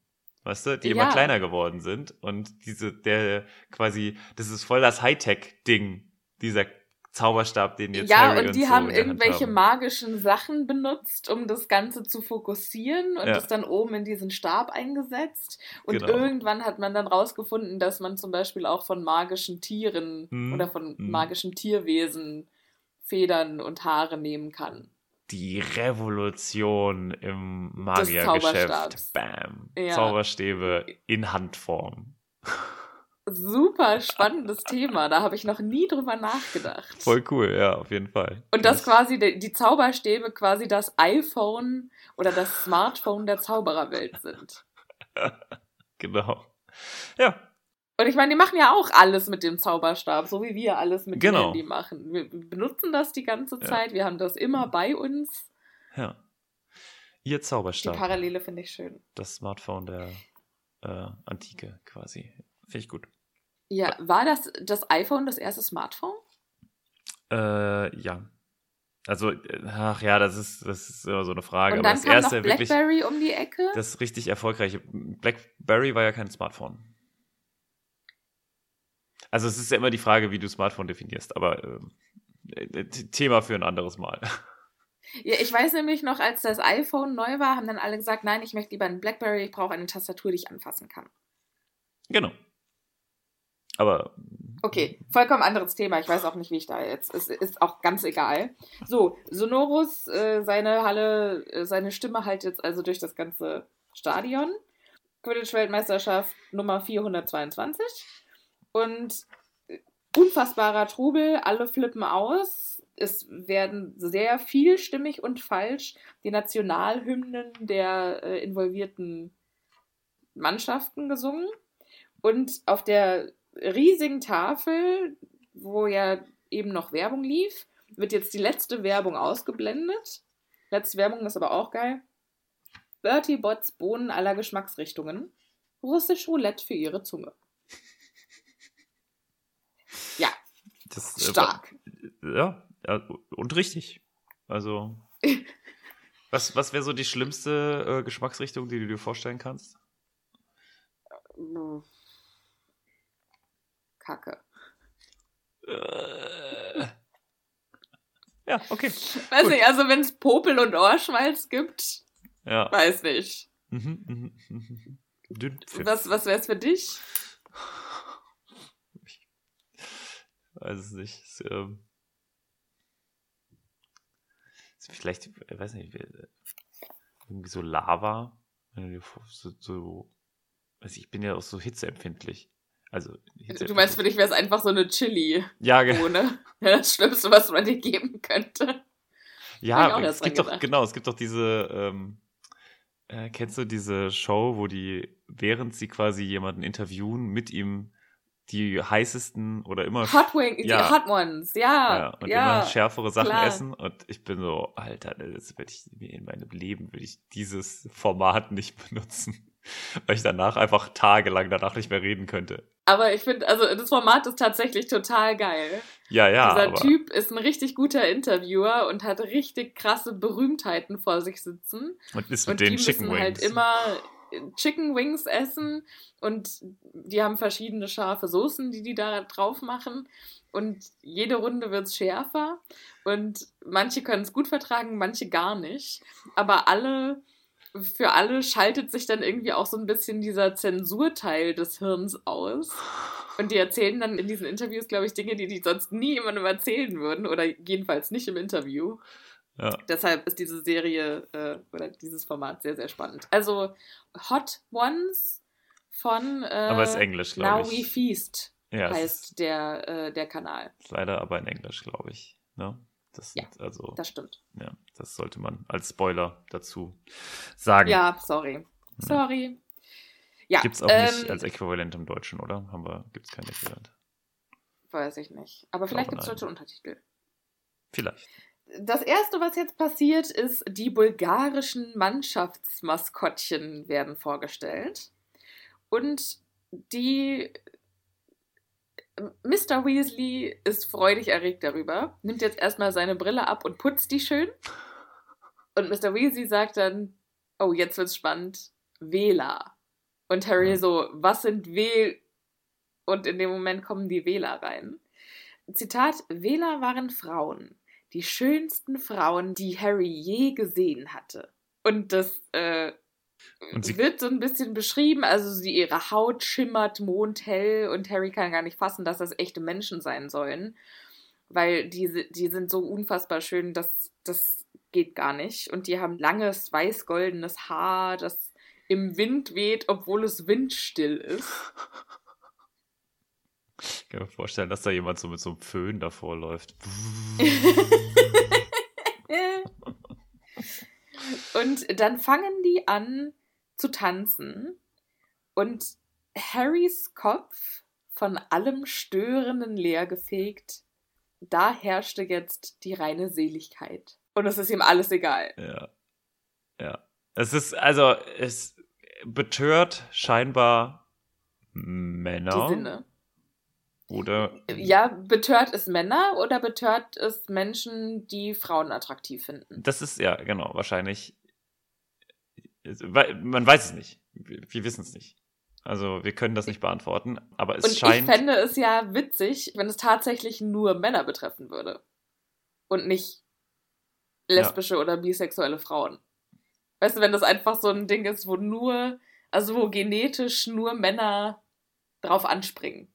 Weißt du, die immer Ja. kleiner geworden sind. Und diese, der quasi, das ist voll das Hightech-Ding, dieser Zauberstab, den jetzt ja, Harry und die so haben irgendwelche haben. magischen Sachen benutzt, um das Ganze zu fokussieren und Ja. das dann oben in diesen Stab eingesetzt. Und Genau. irgendwann hat man dann rausgefunden, dass man zum Beispiel auch von magischen Tieren Hm, oder von hm. magischen Tierwesen Federn und Haare nehmen kann. Die Revolution im Magiergeschäft. Bam. Ja. Zauberstäbe in Handform. Super spannendes Thema, da habe ich noch nie drüber nachgedacht. Voll cool, ja, auf jeden Fall. Und dass quasi die, die Zauberstäbe quasi das iPhone oder das Smartphone der Zaubererwelt sind. Genau. Ja, Und ich meine, die machen ja auch alles mit dem Zauberstab, so wie wir alles mit Genau. dem Handy machen. Wir benutzen das die ganze Ja. Zeit, wir haben das immer bei uns. ja. Ihr Die Zauberstab. Parallele finde ich schön. das Smartphone der äh, Antike quasi. Finde ich gut. Ja, war das das iPhone das erste Smartphone? Äh, ja. Also, äh, ach ja, das ist, das ist immer so eine Frage. Und aber dann das kam erste noch wirklich, BlackBerry um die Ecke. das richtig erfolgreiche. BlackBerry war ja kein Smartphone. Also, es ist ja immer die Frage, wie du Smartphone definierst, aber ähm, äh, Thema für ein anderes Mal. Ja, ich weiß nämlich noch, als das iPhone neu war, haben dann alle gesagt, nein, ich möchte lieber einen BlackBerry, ich brauche eine Tastatur, die ich anfassen kann. genau. Aber. Okay, vollkommen anderes Thema. Ich weiß auch nicht, wie ich da jetzt. Es ist auch ganz egal. So, Sonorus, äh, seine Halle, äh, seine Stimme halt jetzt also durch das ganze Stadion. Quidditch-Weltmeisterschaft Nummer 422. Und äh, unfassbarer Trubel, alle flippen aus. Es werden sehr vielstimmig und falsch die Nationalhymnen der äh, involvierten Mannschaften gesungen. Und auf der riesigen Tafel, wo ja eben noch Werbung lief, wird jetzt die letzte Werbung ausgeblendet. Letzte Werbung ist aber auch geil. Bertie Botts Bohnen aller Geschmacksrichtungen. Russisch Roulette für ihre Zunge. Ja, Das, äh, stark. Ja, ja, und richtig. Also, was, was wäre so die schlimmste äh, Geschmacksrichtung, die du dir vorstellen kannst? Kacke. Äh, ja, okay. Weiß Gut. nicht, also wenn es Popel und Ohrschmalz gibt, Ja. weiß nicht. Mhm, mhm. Dünnpfiff. Was, was wäre es für dich? Ich weiß es nicht. Es, ähm, vielleicht, ich weiß nicht, irgendwie so Lava. So, so also ich bin ja auch so hitzeempfindlich. Also, Du meinst, für dich wäre es einfach so eine Chili-Bohne. Ja, ge- Ja, das Schlimmste, was man dir geben könnte. Ja, es gibt doch, genau, es gibt doch diese, ähm, äh, kennst du diese Show, wo die, während sie quasi jemanden interviewen, mit ihm die heißesten oder immer, Hot Wing, die Ja. Hot Ones, ja, ja. und ja, immer schärfere Sachen klar. essen und ich bin so, Alter, das werde ich mir in meinem Leben, würde ich dieses Format nicht benutzen, weil ich danach einfach tagelang danach nicht mehr reden könnte. Aber ich finde, also das Format ist tatsächlich total geil. Ja, ja, Dieser aber, Typ ist ein richtig guter Interviewer und hat richtig krasse Berühmtheiten vor sich sitzen. und ist mit Und den die Chicken müssen Wings. halt immer Chicken Wings essen und die haben verschiedene scharfe Soßen, die die da drauf machen. Und jede Runde wird es schärfer. Und manche können es gut vertragen, manche gar nicht. Aber alle, für alle schaltet sich dann irgendwie auch so ein bisschen dieser Zensurteil des Hirns aus. Und die erzählen dann in diesen Interviews, glaube ich, Dinge, die die sonst nie jemandem erzählen würden. Oder jedenfalls nicht im Interview. ja. Deshalb ist diese Serie äh, oder dieses Format sehr, sehr spannend. Also Hot Ones von äh, Aber ist Englisch, Now ich. We Feast. Ja, heißt der, äh, der Kanal. leider aber in Englisch, glaube ich. Ne? Das Ja, also, Das stimmt. ja, das sollte man als Spoiler dazu sagen. Ja, sorry. Sorry. Ja, Gibt es auch ähm, nicht als Äquivalent im Deutschen, oder? Haben wir, gibt es kein Äquivalent? Weiß ich nicht. Aber vielleicht gibt es deutsche Untertitel. Vielleicht. Das erste, was jetzt passiert, ist, die bulgarischen Mannschaftsmaskottchen werden vorgestellt. Und die. Mr. Weasley ist freudig erregt darüber, nimmt jetzt erstmal seine Brille ab und putzt die schön. Und Mr. Weasley sagt dann: Oh, jetzt wird's spannend. Wähler. Und Harry Ja. so: Was sind Wähl. Und in dem Moment kommen die Wähler rein. Zitat: Wähler waren Frauen die schönsten Frauen, die Harry je gesehen hatte. Und das äh, Und sie- wird so ein bisschen beschrieben, also sie, ihre Haut schimmert mondhell und Harry kann gar nicht fassen, dass das echte Menschen sein sollen, weil die, die sind so unfassbar schön, dass das geht gar nicht. Und die haben langes weiß-goldenes Haar, das im Wind weht, obwohl es windstill ist. Ich kann mir vorstellen, dass da jemand so mit so einem Föhn davor läuft. Und dann fangen die an zu tanzen und Harrys Kopf von allem Störenden leergefegt, da herrschte jetzt die reine Seligkeit. Und es ist ihm alles egal. Ja. Ja. Es ist, also, es betört scheinbar Männer. Die Sinne. Oder. Ja, betört es Männer oder betört es Menschen, die Frauen attraktiv finden? Das ist, ja, genau, wahrscheinlich. Man weiß es nicht. Wir, wir wissen es nicht. Also, wir können das nicht beantworten, aber es Und ich scheint. fände es ja witzig, wenn es tatsächlich nur Männer betreffen würde. Und nicht lesbische oder bisexuelle Frauen. Weißt du, wenn das einfach so ein Ding ist, wo nur, also wo genetisch nur Männer drauf anspringen.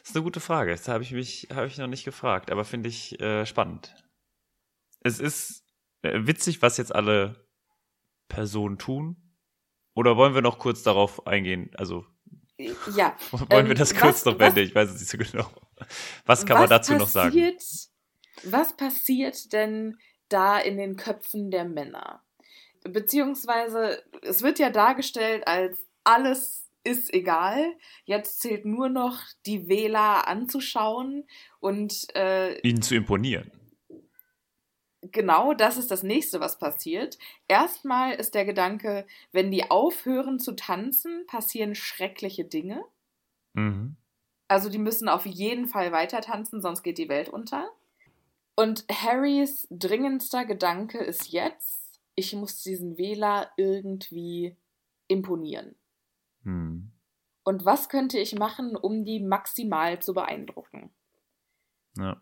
Das ist eine gute Frage. Das habe ich mich habe ich noch nicht gefragt, aber finde ich äh, spannend. Es ist äh, witzig, was jetzt alle Personen tun. Oder wollen wir noch kurz darauf eingehen? Also Ja. wollen wir Ähm, das kurz was- noch beenden? Ich weiß es nicht so genau. Was kann man dazu noch sagen? passiert, Was passiert denn da in den Köpfen der Männer? Beziehungsweise, es wird ja dargestellt als alles ist egal. Jetzt zählt nur noch die Wähler anzuschauen und äh, Ihnen zu imponieren. Genau das ist das nächste, was passiert. Erstmal ist der Gedanke, wenn die aufhören zu tanzen, passieren schreckliche Dinge. Mhm. Also die müssen auf jeden Fall weiter tanzen, sonst geht die Welt unter. Und Harrys dringendster Gedanke ist jetzt, ich muss diesen Wähler irgendwie imponieren. Hm. Und was könnte ich machen, um die maximal zu beeindrucken? Ja.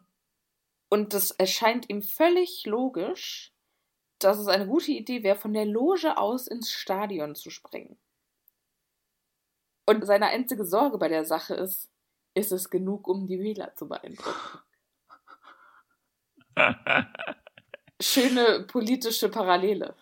Und das erscheint ihm völlig logisch, dass es eine gute Idee wäre, von der Loge aus ins Stadion zu springen. Und seine einzige Sorge bei der Sache ist, ist es genug, um die Wähler zu beeindrucken? Schöne politische Parallele.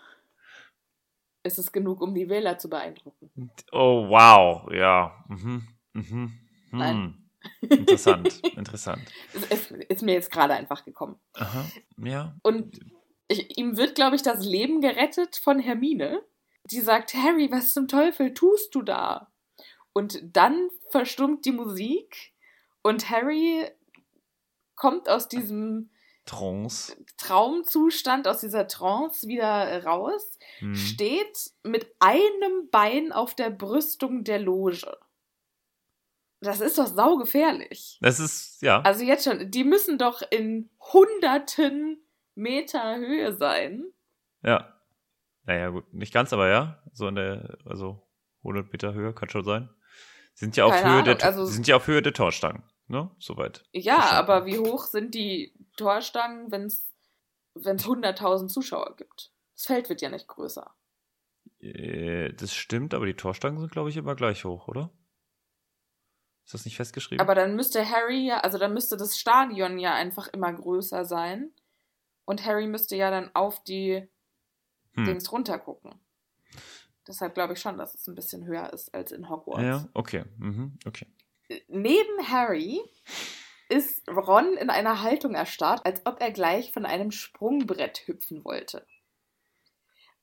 Ist es genug, um die Wähler zu beeindrucken? oh, wow. Ja. Mhm. Mhm. Hm. Nein. Interessant. Interessant. Ist, ist, ist mir jetzt gerade einfach gekommen. Aha. Ja. Und ich, ihm wird, glaube ich, das Leben gerettet von Hermine. Die sagt, Harry, was zum Teufel tust du da? Und dann verstummt die Musik und Harry kommt aus diesem Trance. Traumzustand, aus dieser Trance wieder raus, Hm. steht mit einem Bein auf der Brüstung der Loge. Das ist doch saugefährlich. Das ist, ja. Also jetzt schon, die müssen doch in hunderten Meter Höhe sein. Ja. Naja, gut. Nicht ganz, aber ja. So in der, also 100 Meter Höhe kann schon sein. Sind ja auf Keine Höhe der, Ahnung, also- sind ja auf Höhe der Torstangen. Ne? Soweit. Ja, aber wie hoch sind die Torstangen, wenn es 100.000 Zuschauer gibt? Das Feld wird ja nicht größer. Äh, das stimmt, aber die Torstangen sind, glaube ich, immer gleich hoch, oder? Ist das nicht festgeschrieben? Aber dann müsste Harry ja, also dann müsste das Stadion ja einfach immer größer sein. Und Harry müsste ja dann auf die hm. Dings runtergucken. Deshalb glaube ich schon, dass es ein bisschen höher ist als in Hogwarts. Ja, okay. Mhm, okay. neben Harry ist Ron in einer Haltung erstarrt, als ob er gleich von einem Sprungbrett hüpfen wollte.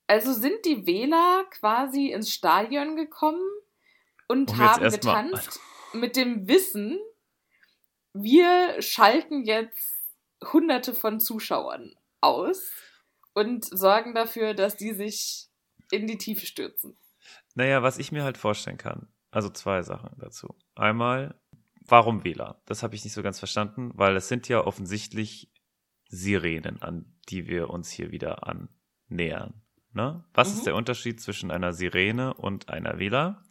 Also sind die Wähler quasi ins Stadion gekommen und Um haben getanzt mit dem Wissen, wir schalten jetzt hunderte von Zuschauern aus und sorgen dafür, dass die sich in die Tiefe stürzen. Naja, was ich mir halt vorstellen kann, also zwei Sachen dazu. Einmal, warum Wähler? Das habe ich nicht so ganz verstanden, weil es sind ja offensichtlich Sirenen, an die wir uns hier wieder annähern. Ne? Was Mhm. ist der Unterschied zwischen einer Sirene und einer Wähler?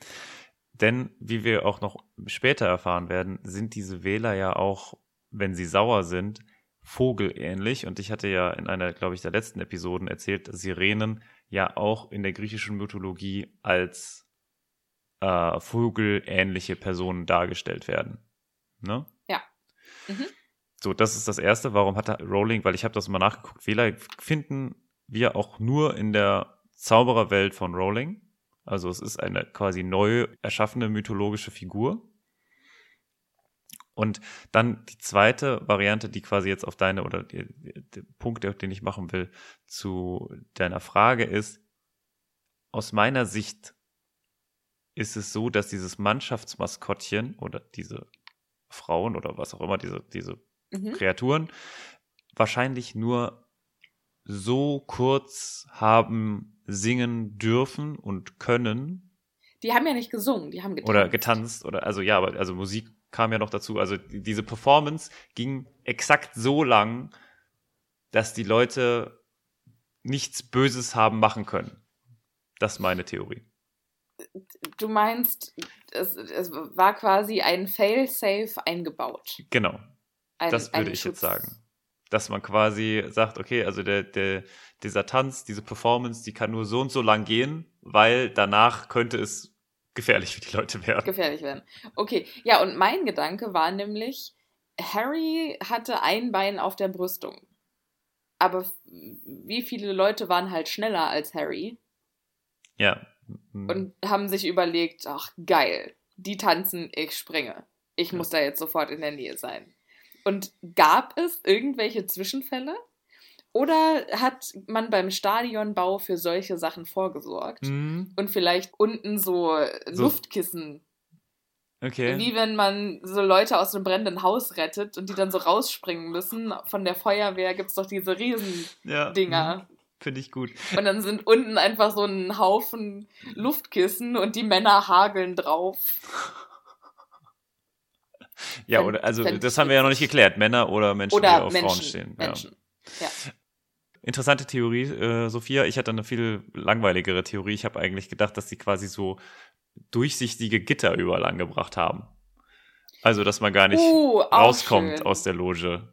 Denn, wie wir auch noch später erfahren werden, sind diese Wähler ja auch, wenn sie sauer sind, vogelähnlich. Und ich hatte ja in einer, glaube ich, der letzten Episoden erzählt, dass Sirenen ja auch in der griechischen Mythologie als äh, vogelähnliche Personen dargestellt werden. Ne? Ja. Mhm. So, das ist das Erste. Warum hat er Rowling, weil ich habe das mal nachgeguckt, Wähler finden wir auch nur in der Zaubererwelt von Rowling. Also es ist eine quasi neu erschaffene mythologische Figur. Und dann die zweite Variante, die quasi jetzt auf deine oder der Punkt, den ich machen will, zu deiner Frage ist, aus meiner Sicht ist es so, dass dieses Mannschaftsmaskottchen oder diese Frauen oder was auch immer, diese, diese Mhm. Kreaturen, wahrscheinlich nur so kurz haben singen dürfen und können Die haben ja nicht gesungen, die haben getanzt. oder getanzt oder also ja, aber also Musik kam ja noch dazu. Also die- diese Performance ging exakt so lang, dass die Leute nichts Böses haben machen können. Das ist meine Theorie. Du meinst, es, es war quasi ein Fail-Safe eingebaut. Genau. Ein, Das würde ich jetzt Schutz. sagen. Dass man quasi sagt, okay, also der, der, dieser Tanz, diese Performance, die kann nur so und so lang gehen, weil danach könnte es gefährlich für die Leute werden. gefährlich werden. Okay, ja, und mein Gedanke war nämlich, Harry hatte ein Bein auf der Brüstung. Aber wie viele Leute waren halt schneller als Harry Ja. Und haben sich überlegt, ach geil, die tanzen, ich springe. Ich Ja. muss da jetzt sofort in der Nähe sein. Und gab es irgendwelche Zwischenfälle? Oder hat man beim Stadionbau für solche Sachen vorgesorgt? Mhm. Und vielleicht unten so, So- Luftkissen Okay. Wie wenn man so Leute aus einem brennenden Haus rettet und die dann so rausspringen müssen. Von der Feuerwehr gibt es doch diese Riesendinger. ja. mhm. Finde ich gut. Und dann sind unten einfach so ein Haufen Luftkissen und die Männer hageln drauf. Ja, Fänd- oder also ich das haben wir ja noch nicht geklärt. Männer oder Menschen, die Oder auf Menschen. Frauen stehen. Ja. Menschen. Ja. Interessante Theorie, äh, Sophia. Ich hatte eine viel langweiligere Theorie. Ich habe eigentlich gedacht, dass sie quasi so durchsichtige Gitter überall angebracht haben. Also, dass man gar nicht Uh, rauskommt schön. aus der Loge.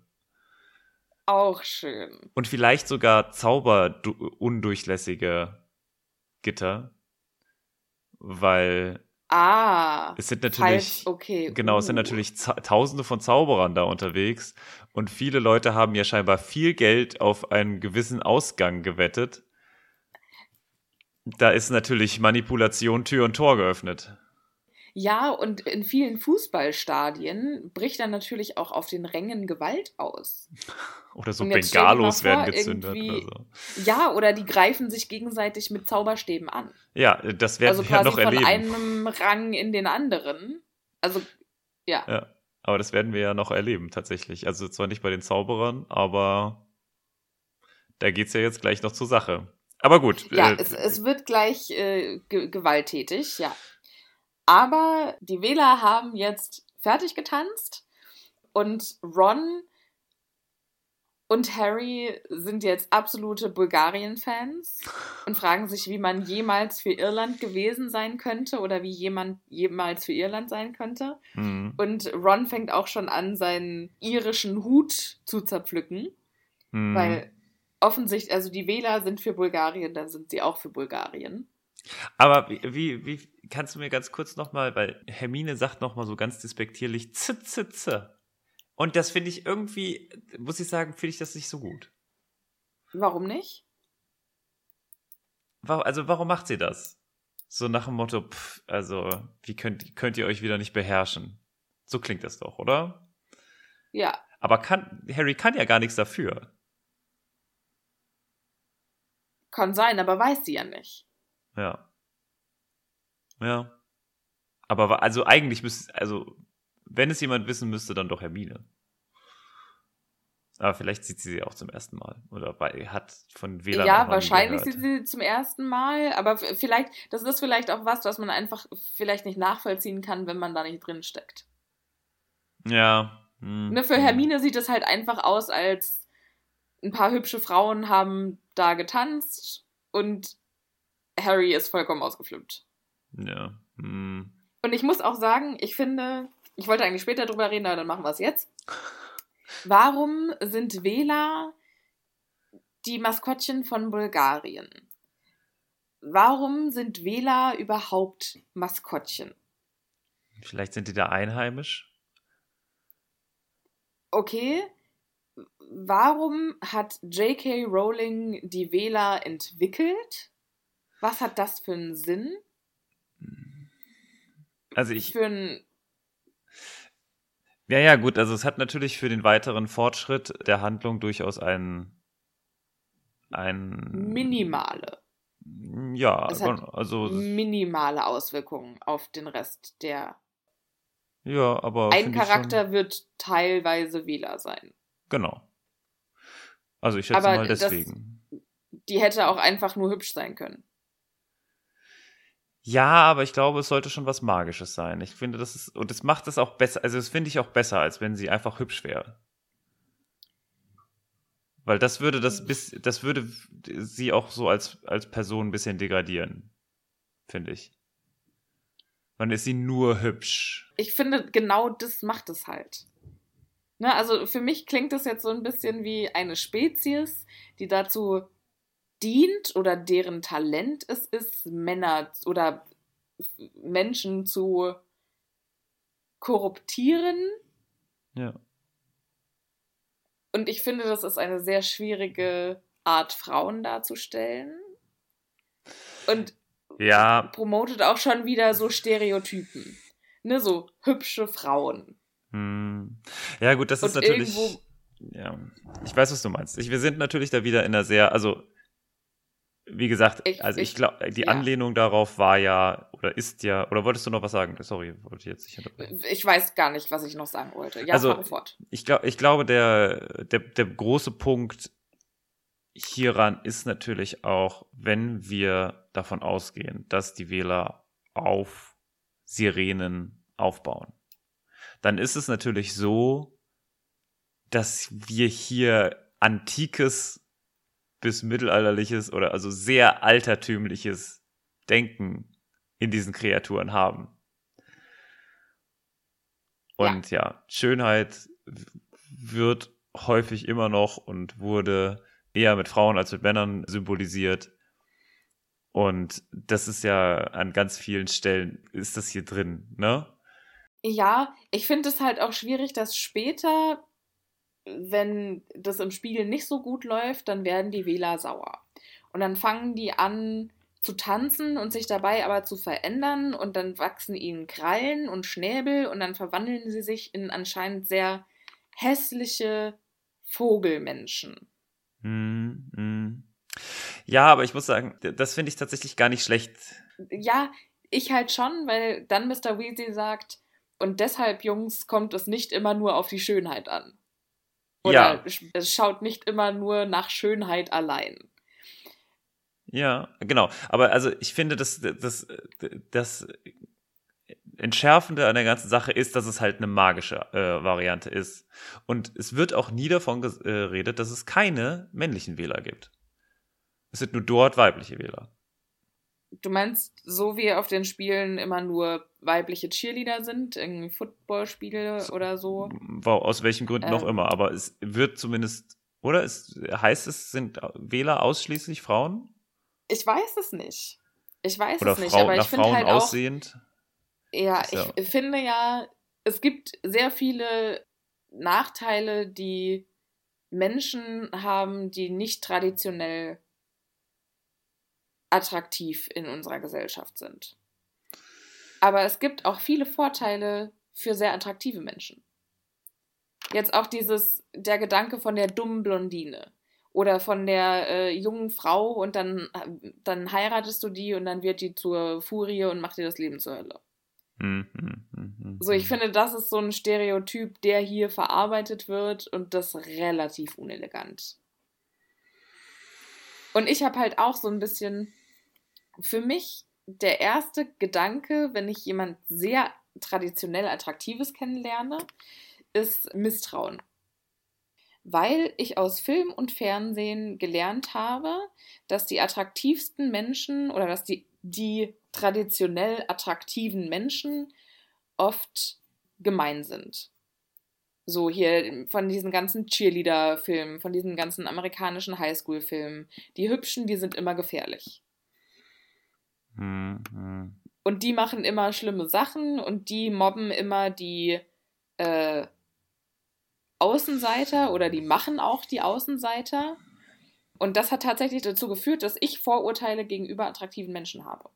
Auch schön. Und vielleicht sogar zauberundurchlässige Gitter. Weil Ah. es sind natürlich. Falls, okay. Genau, es sind uh. natürlich tausende von Zauberern da unterwegs und viele Leute haben ja scheinbar viel Geld auf einen gewissen Ausgang gewettet. Da ist natürlich Manipulation Tür und Tor geöffnet. Ja, und in vielen Fußballstadien bricht dann natürlich auch auf den Rängen Gewalt aus. Oder so Bengalos werden gezündet oder so. Ja, oder die greifen sich gegenseitig mit Zauberstäben an. Ja, das werden also wir ja quasi noch von erleben. einem Rang in den anderen. Also, ja. Ja, aber das werden wir ja noch erleben tatsächlich. Also zwar nicht bei den Zauberern, aber da geht's ja jetzt gleich noch zur Sache. Aber gut. Ja, äh, es, es wird gleich äh, ge gewalttätig, ja. Aber die Wähler haben jetzt fertig getanzt und Ron und Harry sind jetzt absolute Bulgarien-Fans und fragen sich, wie man jemals für Irland gewesen sein könnte oder wie jemand jemals für Irland sein könnte. hm, Und Ron fängt auch schon an, seinen irischen Hut zu zerpflücken. hm. Weil offensichtlich, also die Wähler sind für Bulgarien, dann sind sie auch für Bulgarien. Aber wie, wie, kannst du mir ganz kurz nochmal, weil Hermine sagt nochmal so ganz despektierlich z, z, z. Und das finde ich irgendwie, muss ich sagen, finde ich das nicht so gut. Warum nicht? Also warum macht sie das? So nach dem Motto, pff, also wie könnt, könnt ihr euch wieder nicht beherrschen? So klingt das doch, oder? Ja. Aber kann, Harry kann ja gar nichts dafür. Kann sein, aber weiß sie ja nicht. Ja. Ja. Aber also eigentlich müsste, also wenn es jemand wissen müsste, dann doch Hermine. Aber vielleicht sieht sie sie auch zum ersten Mal. Oder hat von WLAN ja, wahrscheinlich sieht sie zum ersten Mal, aber vielleicht, das ist vielleicht auch was, was man einfach vielleicht nicht nachvollziehen kann, wenn man da nicht drin steckt. Ja. hm, Ne, für hm. Hermine sieht es halt einfach aus, als ein paar hübsche Frauen haben da getanzt und Harry ist vollkommen ausgeflippt. Ja. Hm. Und ich muss auch sagen, ich finde, ich wollte eigentlich später drüber reden, aber dann machen wir es jetzt. Warum sind Wähler die Maskottchen von Bulgarien? Warum sind Wähler überhaupt Maskottchen? Vielleicht sind die da einheimisch. Okay, warum hat J.K. Rowling die Wähler entwickelt? Was hat das für einen Sinn? Also ich, Für einen ja, ja, gut, also es hat natürlich für den weiteren Fortschritt der Handlung durchaus einen, einen, minimale, ja, also, minimale Auswirkungen auf den Rest der ja, aber Ein Charakter schon, wird teilweise Wähler sein. genau. Also ich schätze Aber mal das- deswegen. Die hätte auch einfach nur hübsch sein können. Ja, aber ich glaube, es sollte schon was Magisches sein. Ich finde, das ist, und es macht es auch besser, also das finde ich auch besser, als wenn sie einfach hübsch wäre. Weil das würde das bis, das würde sie auch so als, als Person ein bisschen degradieren. Finde ich. Dann ist sie nur hübsch. Ich finde, genau das macht es halt. Ne, also für mich klingt das jetzt so ein bisschen wie eine Spezies, die dazu dient oder deren Talent es ist, Männer oder Menschen zu korruptieren. Ja. Und ich finde, das ist eine sehr schwierige Art, Frauen darzustellen. Und Ja, promotet auch schon wieder so Stereotypen. Ne, so hübsche Frauen. hm. ja gut, das ist Und natürlich. irgendwo- Ja, ich weiß, was du meinst. Ich, wir sind natürlich da wieder in einer sehr, also wie gesagt, Ich- also ich ich- glaube, die ja. Anlehnung darauf war ja oder ist ja, oder wolltest du noch was sagen? Sorry, wollte ich jetzt nicht unterbrechen. Ich weiß gar nicht, was ich noch sagen wollte. Ja, Also- fort. Ich, glaub, ich glaube, der, der, der große Punkt hieran ist natürlich auch, wenn wir davon ausgehen, dass die Wähler auf Sirenen aufbauen, dann ist es natürlich so, dass wir hier antikes bis mittelalterliches oder also sehr altertümliches Denken in diesen Kreaturen haben. Und ja, Schönheit w- wird häufig immer noch und wurde eher mit Frauen als mit Männern symbolisiert. Und das ist ja an ganz vielen Stellen ist das hier drin, ne? Ja, ich finde es halt auch schwierig, dass später, wenn das im Spiel nicht so gut läuft, dann werden die Wähler sauer. Und dann fangen die an zu tanzen und sich dabei aber zu verändern und dann wachsen ihnen Krallen und Schnäbel und dann verwandeln sie sich in anscheinend sehr hässliche Vogelmenschen. Hm, hm. Ja, aber ich muss sagen, das finde ich tatsächlich gar nicht schlecht. Ja, ich halt schon, weil dann Mr. Weasley sagt, und deshalb, Jungs, kommt es nicht immer nur auf die Schönheit an. Oder Ja. es schaut nicht immer nur nach Schönheit allein. Ja, genau. Aber also ich finde, das, das, das Entschärfende an der ganzen Sache ist, dass es halt eine magische äh, Variante ist. Und es wird auch nie davon ges- äh, geredet, dass es keine männlichen Wähler gibt. Es sind nur dort weibliche Wähler. Du meinst, so wie auf den Spielen immer nur weibliche Cheerleader sind, irgendwie Footballspiele oder so? Wa- Aus welchen Gründen auch Ähm. immer. Aber es wird zumindest, oder? Es heißt es, sind Wähler ausschließlich Frauen? Ich weiß es nicht. Ich weiß Oder es nicht, Frauen, aber ich finde halt auch, aussehend? Ja, Ist ja- ich finde ja, es gibt sehr viele Nachteile, die Menschen haben, die nicht traditionell attraktiv in unserer Gesellschaft sind. Aber es gibt auch viele Vorteile für sehr attraktive Menschen. Jetzt auch dieses, der Gedanke von der dummen Blondine oder von der äh, jungen Frau und dann, dann heiratest du die und dann wird die zur Furie und macht dir das Leben zur Hölle. Hm, hm, hm, So, ich finde, das ist so ein Stereotyp, der hier verarbeitet wird und das relativ unelegant. Und ich habe halt auch so ein bisschen, für mich der erste Gedanke, wenn ich jemand sehr traditionell Attraktives kennenlerne, ist Misstrauen. Weil ich aus Film und Fernsehen gelernt habe, dass die attraktivsten Menschen oder dass die, die traditionell attraktiven Menschen oft gemein sind. So hier von diesen ganzen Cheerleader-Filmen, von diesen ganzen amerikanischen Highschool-Filmen. Die Hübschen, die sind immer gefährlich. Hm, hm. Und die machen immer schlimme Sachen und die mobben immer die äh, Außenseiter oder die machen auch die Außenseiter. Und das hat tatsächlich dazu geführt, dass ich Vorurteile gegenüber attraktiven Menschen habe.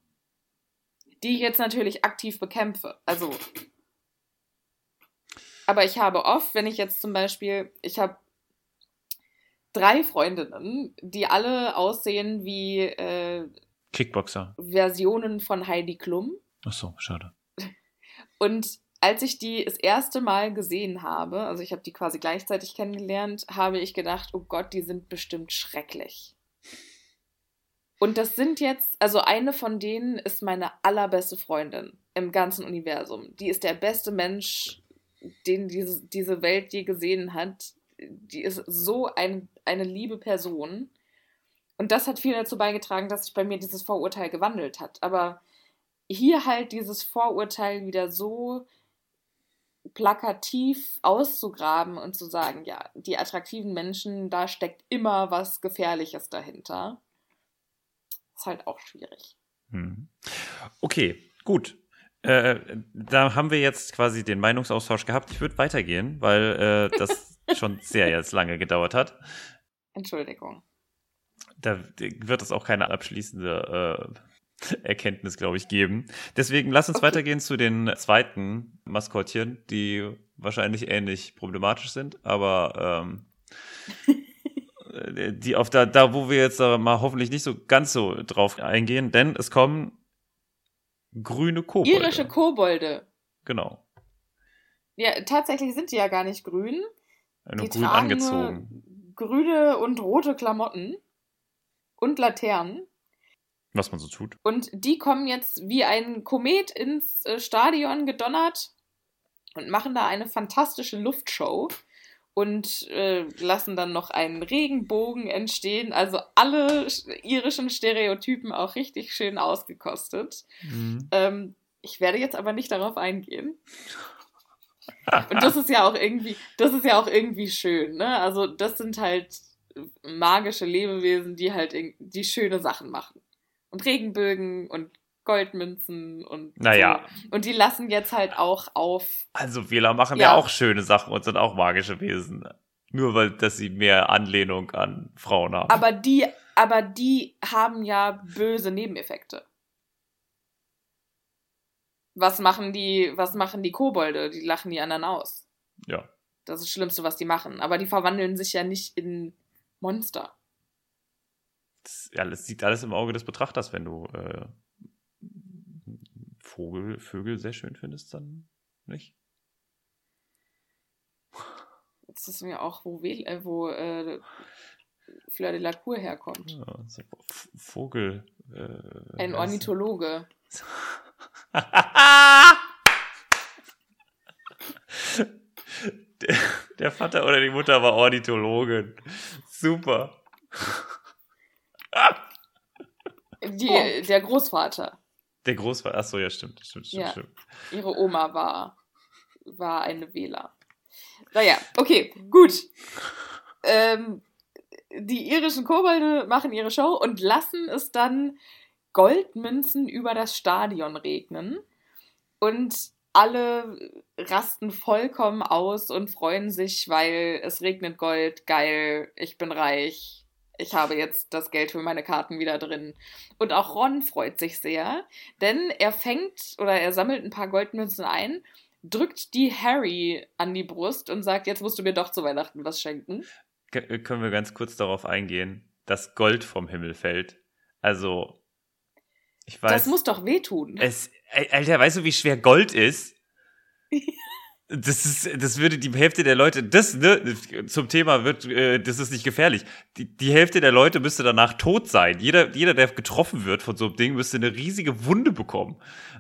Die ich jetzt natürlich aktiv bekämpfe. Also. Aber ich habe oft, wenn ich jetzt zum Beispiel, ich habe drei Freundinnen, die alle aussehen wie äh, Kickboxer. Versionen von Heidi Klum. Ach so, schade. Und als ich die das erste Mal gesehen habe, also ich habe die quasi gleichzeitig kennengelernt, habe ich gedacht, oh Gott, die sind bestimmt schrecklich. Und das sind jetzt, also eine von denen ist meine allerbeste Freundin im ganzen Universum. Die ist der beste Mensch, den diese, diese Welt je gesehen hat. Die ist so ein, eine liebe Person. Und das hat viel dazu beigetragen, dass sich bei mir dieses Vorurteil gewandelt hat. Aber hier halt dieses Vorurteil wieder so plakativ auszugraben und zu sagen, ja, die attraktiven Menschen, da steckt immer was Gefährliches dahinter. Ist halt auch schwierig. Hm. Okay, gut. Äh, da haben wir jetzt quasi den Meinungsaustausch gehabt. Ich würde weitergehen, weil äh, das schon sehr jetzt lange gedauert hat. Entschuldigung. Da wird es auch keine abschließende äh, Erkenntnis, glaube ich, geben. Deswegen lass uns Okay. weitergehen zu den zweiten Maskottchen, die wahrscheinlich ähnlich problematisch sind, aber ähm, äh, die auf da, da, wo wir jetzt äh, mal hoffentlich nicht so ganz so drauf eingehen, denn es kommen grüne Kobolde. Irische Kobolde. Genau. Ja, tatsächlich sind die ja gar nicht grün. Nur Die grün angezogen. grüne und rote Klamotten und Laternen. Was man so tut. Und die kommen jetzt wie ein Komet ins äh, Stadion gedonnert und machen da eine fantastische Luftshow und äh, lassen dann noch einen Regenbogen entstehen. Also alle sch- irischen Stereotypen auch richtig schön ausgekostet. Ähm, ich werde jetzt aber nicht darauf eingehen. Und das ist ja auch irgendwie, das ist ja auch irgendwie schön, ne? Also das sind halt magische Lebewesen, die halt die schöne Sachen machen. Und Regenbögen und Goldmünzen und Naja. so. Und die lassen jetzt halt auch auf. Also Wähler machen ja. Ja. auch schöne Sachen und sind auch magische Wesen. Nur weil, dass sie mehr Anlehnung an Frauen haben. Aber die, aber die haben ja böse Nebeneffekte. Was machen die, was machen die Kobolde? Die lachen die anderen aus. ja. Das ist das Schlimmste, was die machen. Aber die verwandeln sich ja nicht in Monster. Das, ja, das liegt alles im Auge des Betrachters, wenn du äh, Vogel, Vögel sehr schön findest, dann nicht. Jetzt ist mir auch, wo, Wel äh, wo äh, Fleur de la Cour herkommt. Ja, so, Vogel. Äh, Ein Ornithologe. der, der Vater oder die Mutter war Ornithologin. Super. Die, Der Großvater. Der Großvater, ach so, ja, stimmt, stimmt, stimmt, Ja. stimmt. Ihre Oma war, war eine Wähler. Naja, okay, gut. Ähm, die irischen Kobolde machen ihre Show und lassen es dann Goldmünzen über das Stadion regnen. Und alle rasten vollkommen aus und freuen sich, weil es regnet Gold. Geil, ich bin reich. Ich habe jetzt das Geld für meine Karten wieder drin. Und auch Ron freut sich sehr, denn er fängt oder er sammelt ein paar Goldmünzen ein drückt die Harry an die Brust und sagt, jetzt musst du mir doch zu Weihnachten was schenken. Äh, können wir ganz kurz darauf eingehen, dass Gold vom Himmel fällt. Also, ich weiß. das muss doch wehtun. Es, Alter, weißt du, wie schwer Gold ist? Das ist, das würde die Hälfte der Leute, das, ne, zum Thema wird, äh, das ist nicht gefährlich. Die, die Hälfte der Leute müsste danach tot sein. Jeder, jeder, der getroffen wird von so einem Ding, müsste eine riesige Wunde bekommen.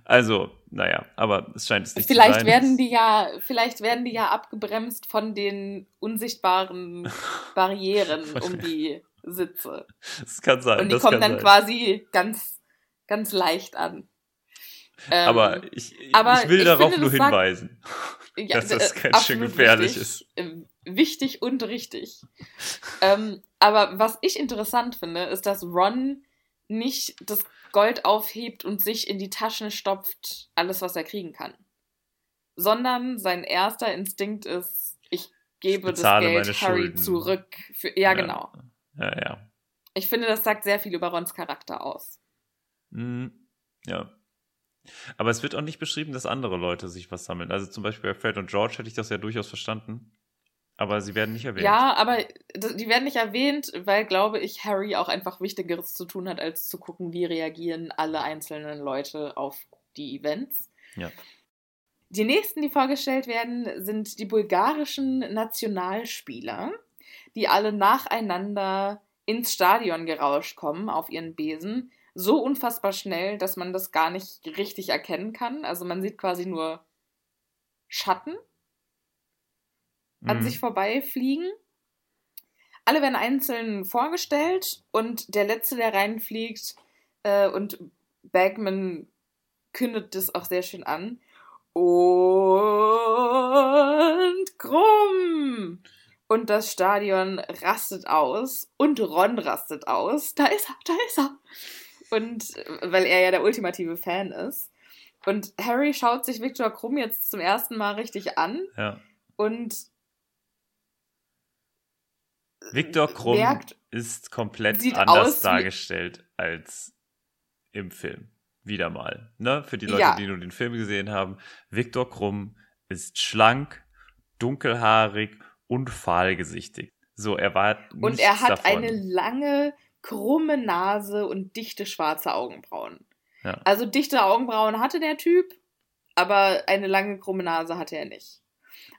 Also, naja, aber es scheint es nicht vielleicht zu sein. werden die ja, vielleicht werden die ja abgebremst von den unsichtbaren Barrieren um die Sitze. Das kann sein. Und die kommen dann sein. quasi ganz, ganz leicht an. Ähm, aber ich, aber ich will ich darauf finde, nur das sagt- hinweisen. Ja, dass das äh, ganz schön gefährlich wichtig, ist. äh, Wichtig und richtig. ähm, aber was ich interessant finde, ist, dass Ron nicht das Gold aufhebt und sich in die Taschen stopft, alles, was er kriegen kann. Sondern sein erster Instinkt ist, ich gebe das bezahle Geld Harry zurück. Für, ja, genau. Ja, ja. Ich finde, das sagt sehr viel über Rons Charakter aus. Mhm. Ja. Aber es wird auch nicht beschrieben, dass andere Leute sich was sammeln. Also zum Beispiel bei Fred und George hätte ich das ja durchaus verstanden. Aber sie werden nicht erwähnt. Ja, aber die werden nicht erwähnt, weil, glaube ich, Harry auch einfach Wichtigeres zu tun hat, als zu gucken, wie reagieren alle einzelnen Leute auf die Events. Ja. Die nächsten, die vorgestellt werden, sind die bulgarischen Nationalspieler, die alle nacheinander ins Stadion gerauscht kommen auf ihren Besen. So unfassbar schnell, dass man das gar nicht richtig erkennen kann. Also man sieht quasi nur Schatten an Mhm. sich vorbeifliegen. Alle werden einzeln vorgestellt und der Letzte, der reinfliegt, äh, und Bagman kündet das auch sehr schön an. Und krumm! Und das Stadion rastet aus und Ron rastet aus. Da ist er, da ist er. Und weil er ja der ultimative Fan ist. Und Harry schaut sich Viktor Krumm jetzt zum ersten Mal richtig an Ja. und Viktor Krumm merkt, ist komplett anders dargestellt als im Film. Wieder mal. Ne? Für die Leute, Ja. die nur den Film gesehen haben. Viktor Krumm ist schlank, dunkelhaarig und fahlgesichtig. So, er war und er hat davon. eine lange, krumme Nase und dichte schwarze Augenbrauen. Ja. Also dichte Augenbrauen hatte der Typ, aber eine lange, krumme Nase hatte er nicht.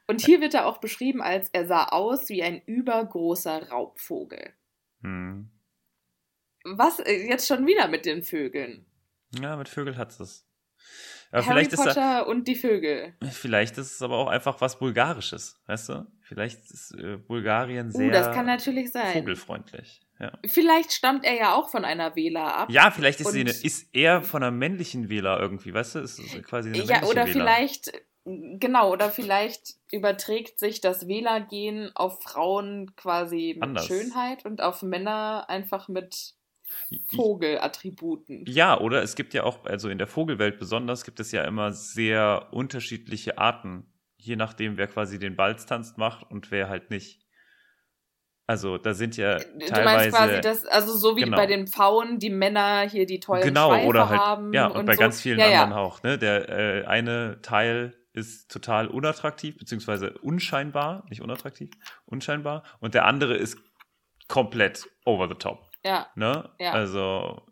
Und hier wird er auch beschrieben als er sah aus wie ein übergroßer Raubvogel. Hm. Was äh, jetzt schon wieder mit den Vögeln? Ja, mit Vögel hat es. Aber Harry vielleicht ist, er, Potter und die Vögel. vielleicht ist es aber auch einfach was Bulgarisches, weißt du? Vielleicht ist äh, Bulgarien sehr Uh, das kann natürlich sein. vogelfreundlich. Ja. Vielleicht stammt er ja auch von einer Wähler ab. ja, vielleicht ist, sie eine, ist er von einer männlichen Wähler irgendwie, weißt du? Ist es quasi eine Ja, oder Wähler. vielleicht, genau, oder vielleicht überträgt sich das Wählergehen auf Frauen quasi mit Anders. Schönheit und auf Männer einfach mit Vogelattributen. Ja, oder es gibt ja auch, also in der Vogelwelt besonders, gibt es ja immer sehr unterschiedliche Arten, je nachdem, wer quasi den Balztanz macht und wer halt nicht. Also da sind ja Du teilweise meinst quasi, dass, also so wie Genau. bei den Pfauen die Männer hier die tollen genau Schweife oder halt haben. ja und, bei so. ganz vielen ja, anderen ja. auch. Ne, der äh, eine Teil ist total unattraktiv beziehungsweise unscheinbar, nicht unattraktiv, unscheinbar und der andere ist komplett over the top. Ja, Ne? Ja. Also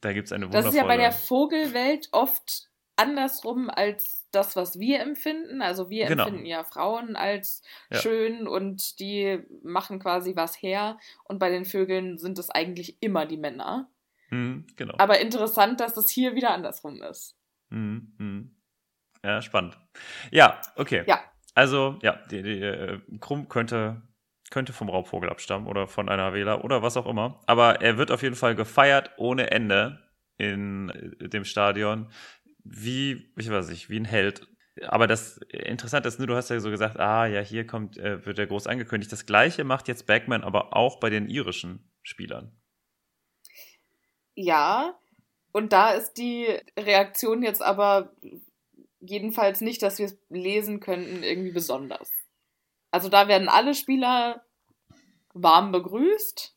da gibt es eine das wundervolle. ist ja bei der Vogelwelt oft andersrum als das, was wir empfinden. Also wir Genau. empfinden ja Frauen als Ja. schön und die machen quasi was her. Und bei den Vögeln sind es eigentlich immer die Männer. Mhm, genau. Aber interessant, dass das hier wieder andersrum ist. Mhm, mhm. Ja, spannend. Ja, okay. Ja. Also, ja, die, die, äh, Krumm könnte, könnte vom Raubvogel abstammen oder von einer Wähler oder was auch immer. Aber er wird auf jeden Fall gefeiert ohne Ende in äh, dem Stadion. Wie, ich weiß nicht, wie ein Held. Aber das Interessante ist, ne, du hast ja so gesagt, ah, ja, hier kommt, äh, wird er groß angekündigt. Das gleiche macht jetzt Bagman aber auch bei den irischen Spielern. Ja. Und da ist die Reaktion jetzt aber jedenfalls nicht, dass wir es lesen könnten, irgendwie besonders. Also da werden alle Spieler warm begrüßt,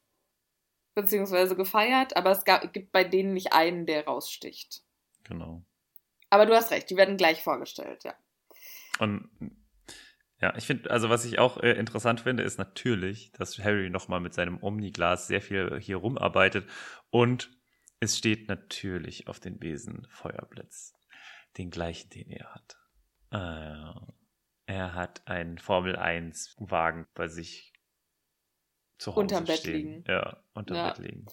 beziehungsweise gefeiert, aber es gab, gibt bei denen nicht einen, der raussticht. Genau. Aber du hast recht, die werden gleich vorgestellt, ja. Und ja, ich finde, also was ich auch äh, interessant finde, ist natürlich, dass Harry nochmal mit seinem Omniglas sehr viel hier rumarbeitet und es steht natürlich auf den Besen Feuerblitz. Den gleichen, den er hat. Äh, er hat einen Formel 1 Wagen bei sich zu Hause Unterm Bett stehen. liegen. Ja, unterm Ja. Bett liegen.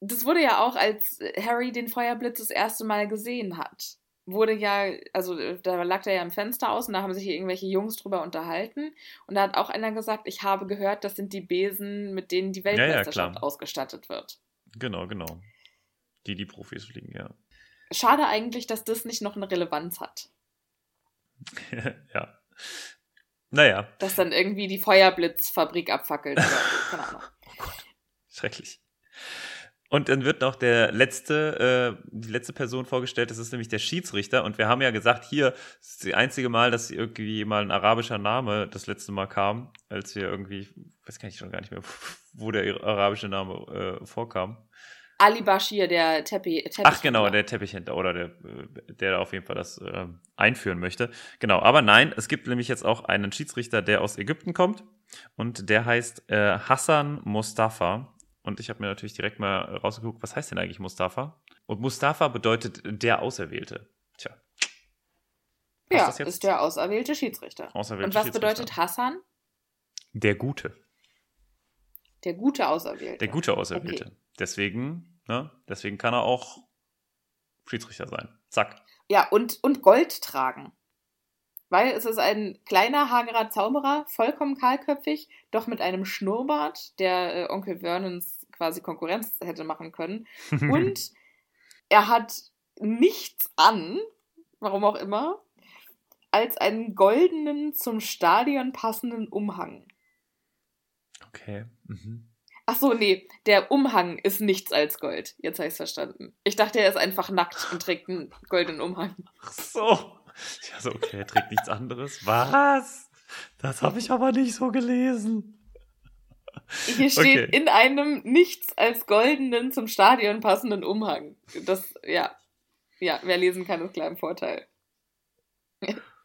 Das wurde ja auch, als Harry den Feuerblitz das erste Mal gesehen hat, wurde ja, also äh, da lag der ja im Fenster aus und da haben sich irgendwelche Jungs drüber unterhalten. Und da hat auch einer gesagt, ich habe gehört, das sind die Besen, mit denen die ja, Weltmeisterschaft klar. ausgestattet wird. Genau, genau. Die, die Profis fliegen, ja. Schade eigentlich, dass das nicht noch eine Relevanz hat. ja. Naja, Dass dann irgendwie die Feuerblitzfabrik abfackelt oder keine Ahnung. schrecklich. Und dann wird noch der letzte, äh, die letzte Person vorgestellt, das ist nämlich der Schiedsrichter. Und wir haben ja gesagt, hier das ist das einzige Mal, dass irgendwie mal ein arabischer Name das letzte Mal kam, als wir irgendwie, ich weiß gar nicht schon gar nicht mehr, wo der arabische Name äh, vorkam. Ali Bashir, der Teppich. Ach genau, der Teppichhändler oder der, äh, der auf jeden Fall das äh, einführen möchte. Genau, aber nein, es gibt nämlich jetzt auch einen Schiedsrichter, der aus Ägypten kommt und der heißt äh, Hassan Mustafa. Und ich habe mir natürlich direkt mal rausgeguckt, was heißt denn eigentlich Mustafa? Und Mustafa bedeutet der Auserwählte. Tja. Ja, ist der auserwählte Schiedsrichter. Auserwählte Und was bedeutet Hassan? Der Gute. Der gute Auserwählte. Der gute Auserwählte. Okay. Deswegen, ne, deswegen kann er auch Schiedsrichter sein. Zack. Ja, und, und Gold tragen. Weil es ist ein kleiner, hagerer Zauberer, vollkommen kahlköpfig, doch mit einem Schnurrbart, der äh, Onkel Vernons quasi Konkurrenz hätte machen können. Und er hat nichts an, warum auch immer, als einen goldenen, zum Stadion passenden Umhang. Okay. Mhm. Ach so, nee, der Umhang ist nichts als Gold. Jetzt habe ich es verstanden. Ich dachte, er ist einfach nackt und trägt einen goldenen Umhang. Ach so. Ja, so, okay, er trägt nichts anderes. Was? Das habe ich aber nicht so gelesen. Hier steht Okay. in einem nichts als goldenen zum Stadion passenden Umhang. Das, ja. Ja, wer lesen kann, ist klar im Vorteil.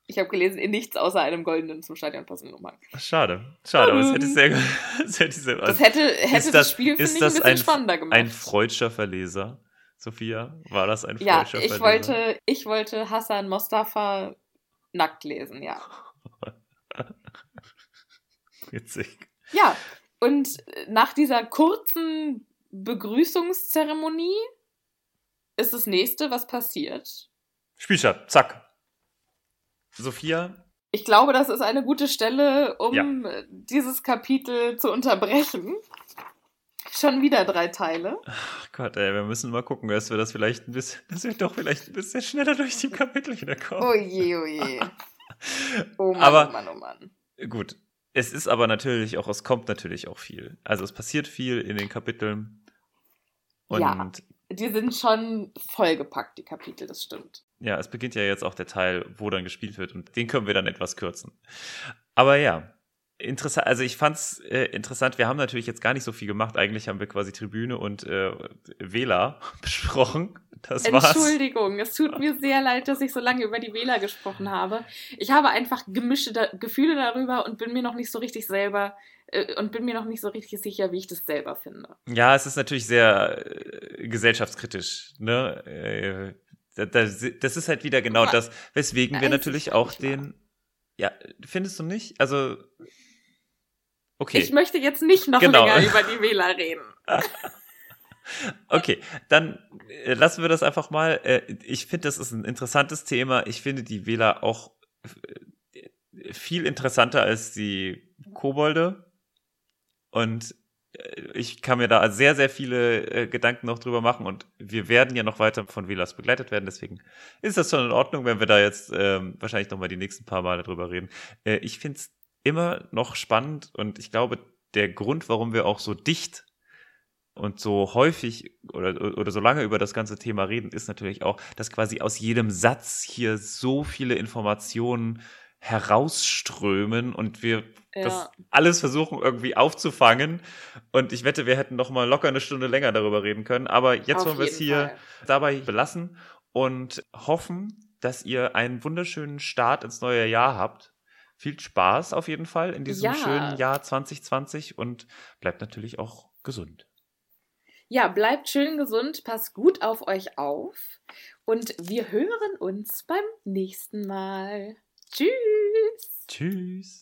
Ich habe gelesen, in nichts außer einem goldenen zum Stadion passenden Umhang. Schade. Schade, aber es hätte sehr, es hätte sehr Das hätte, hätte Ist das, Spiel, finde ich, ein bisschen spannender gemacht. ein freudscher Verleser? Sophia, war das ein ja, freudscher ich Verleser? wollte, ich wollte Hassan Mostafa nackt lesen, ja. Witzig. Ja, und nach dieser kurzen Begrüßungszeremonie ist das nächste, was passiert. Spielstart, zack. Sophia, Ich glaube, das ist eine gute Stelle, um dieses Kapitel zu unterbrechen. Schon wieder drei Teile. ach Gott, ey, wir müssen mal gucken, dass wir das vielleicht ein bisschen, dass wir doch vielleicht ein bisschen schneller durch die Kapitel wieder kommen. Oh je, oh je. Oh Mann, Aber- oh Mann, oh Mann. Gut. Es ist aber natürlich auch, es kommt natürlich auch viel. Also es passiert viel in den Kapiteln. Und Ja. Die sind schon vollgepackt, die Kapitel, das stimmt. ja, es beginnt ja jetzt auch der Teil, wo dann gespielt wird und den können wir dann etwas kürzen. Aber ja, interessant, also ich fand's äh, interessant, wir haben natürlich jetzt gar nicht so viel gemacht, eigentlich haben wir quasi Tribüne und äh, Wähler besprochen. Das war's. Entschuldigung, es tut mir sehr leid, dass ich so lange über die Wähler gesprochen habe. Ich habe einfach gemischte da Gefühle darüber und bin mir noch nicht so richtig selber äh, und bin mir noch nicht so richtig sicher, wie ich das selber finde. Ja, es ist natürlich sehr äh, gesellschaftskritisch, ne? Äh, da, da, das ist halt wieder genau das, weswegen wir natürlich ich auch den. Ja, findest du nicht? Also. Okay. Ich möchte jetzt nicht noch Genau. länger über die Wähler reden. Okay, dann äh, lassen wir das einfach mal. Äh, ich finde, das ist ein interessantes Thema. Ich finde die Wähler auch äh, viel interessanter als die Kobolde. Und ich kann mir da sehr, sehr viele Gedanken noch drüber machen. Und wir werden ja noch weiter von Wählers begleitet werden. Deswegen ist das schon in Ordnung, wenn wir da jetzt ähm, wahrscheinlich noch mal die nächsten paar Male drüber reden. Ich finde es immer noch spannend. Und ich glaube, der Grund, warum wir auch so dicht und so häufig oder, oder so lange über das ganze Thema reden, ist natürlich auch, dass quasi aus jedem Satz hier so viele Informationen herausströmen und wir Ja. das alles versuchen irgendwie aufzufangen. Und ich wette, wir hätten noch mal locker eine Stunde länger darüber reden können. Aber jetzt Auf wollen wir es hier Fall. dabei belassen und hoffen, dass ihr einen wunderschönen Start ins neue Jahr habt. Viel Spaß auf jeden Fall in diesem Ja. schönen Jahr 2020 und bleibt natürlich auch gesund. Ja, bleibt schön gesund, passt gut auf euch auf und wir hören uns beim nächsten Mal. Tschüss! Tschüss.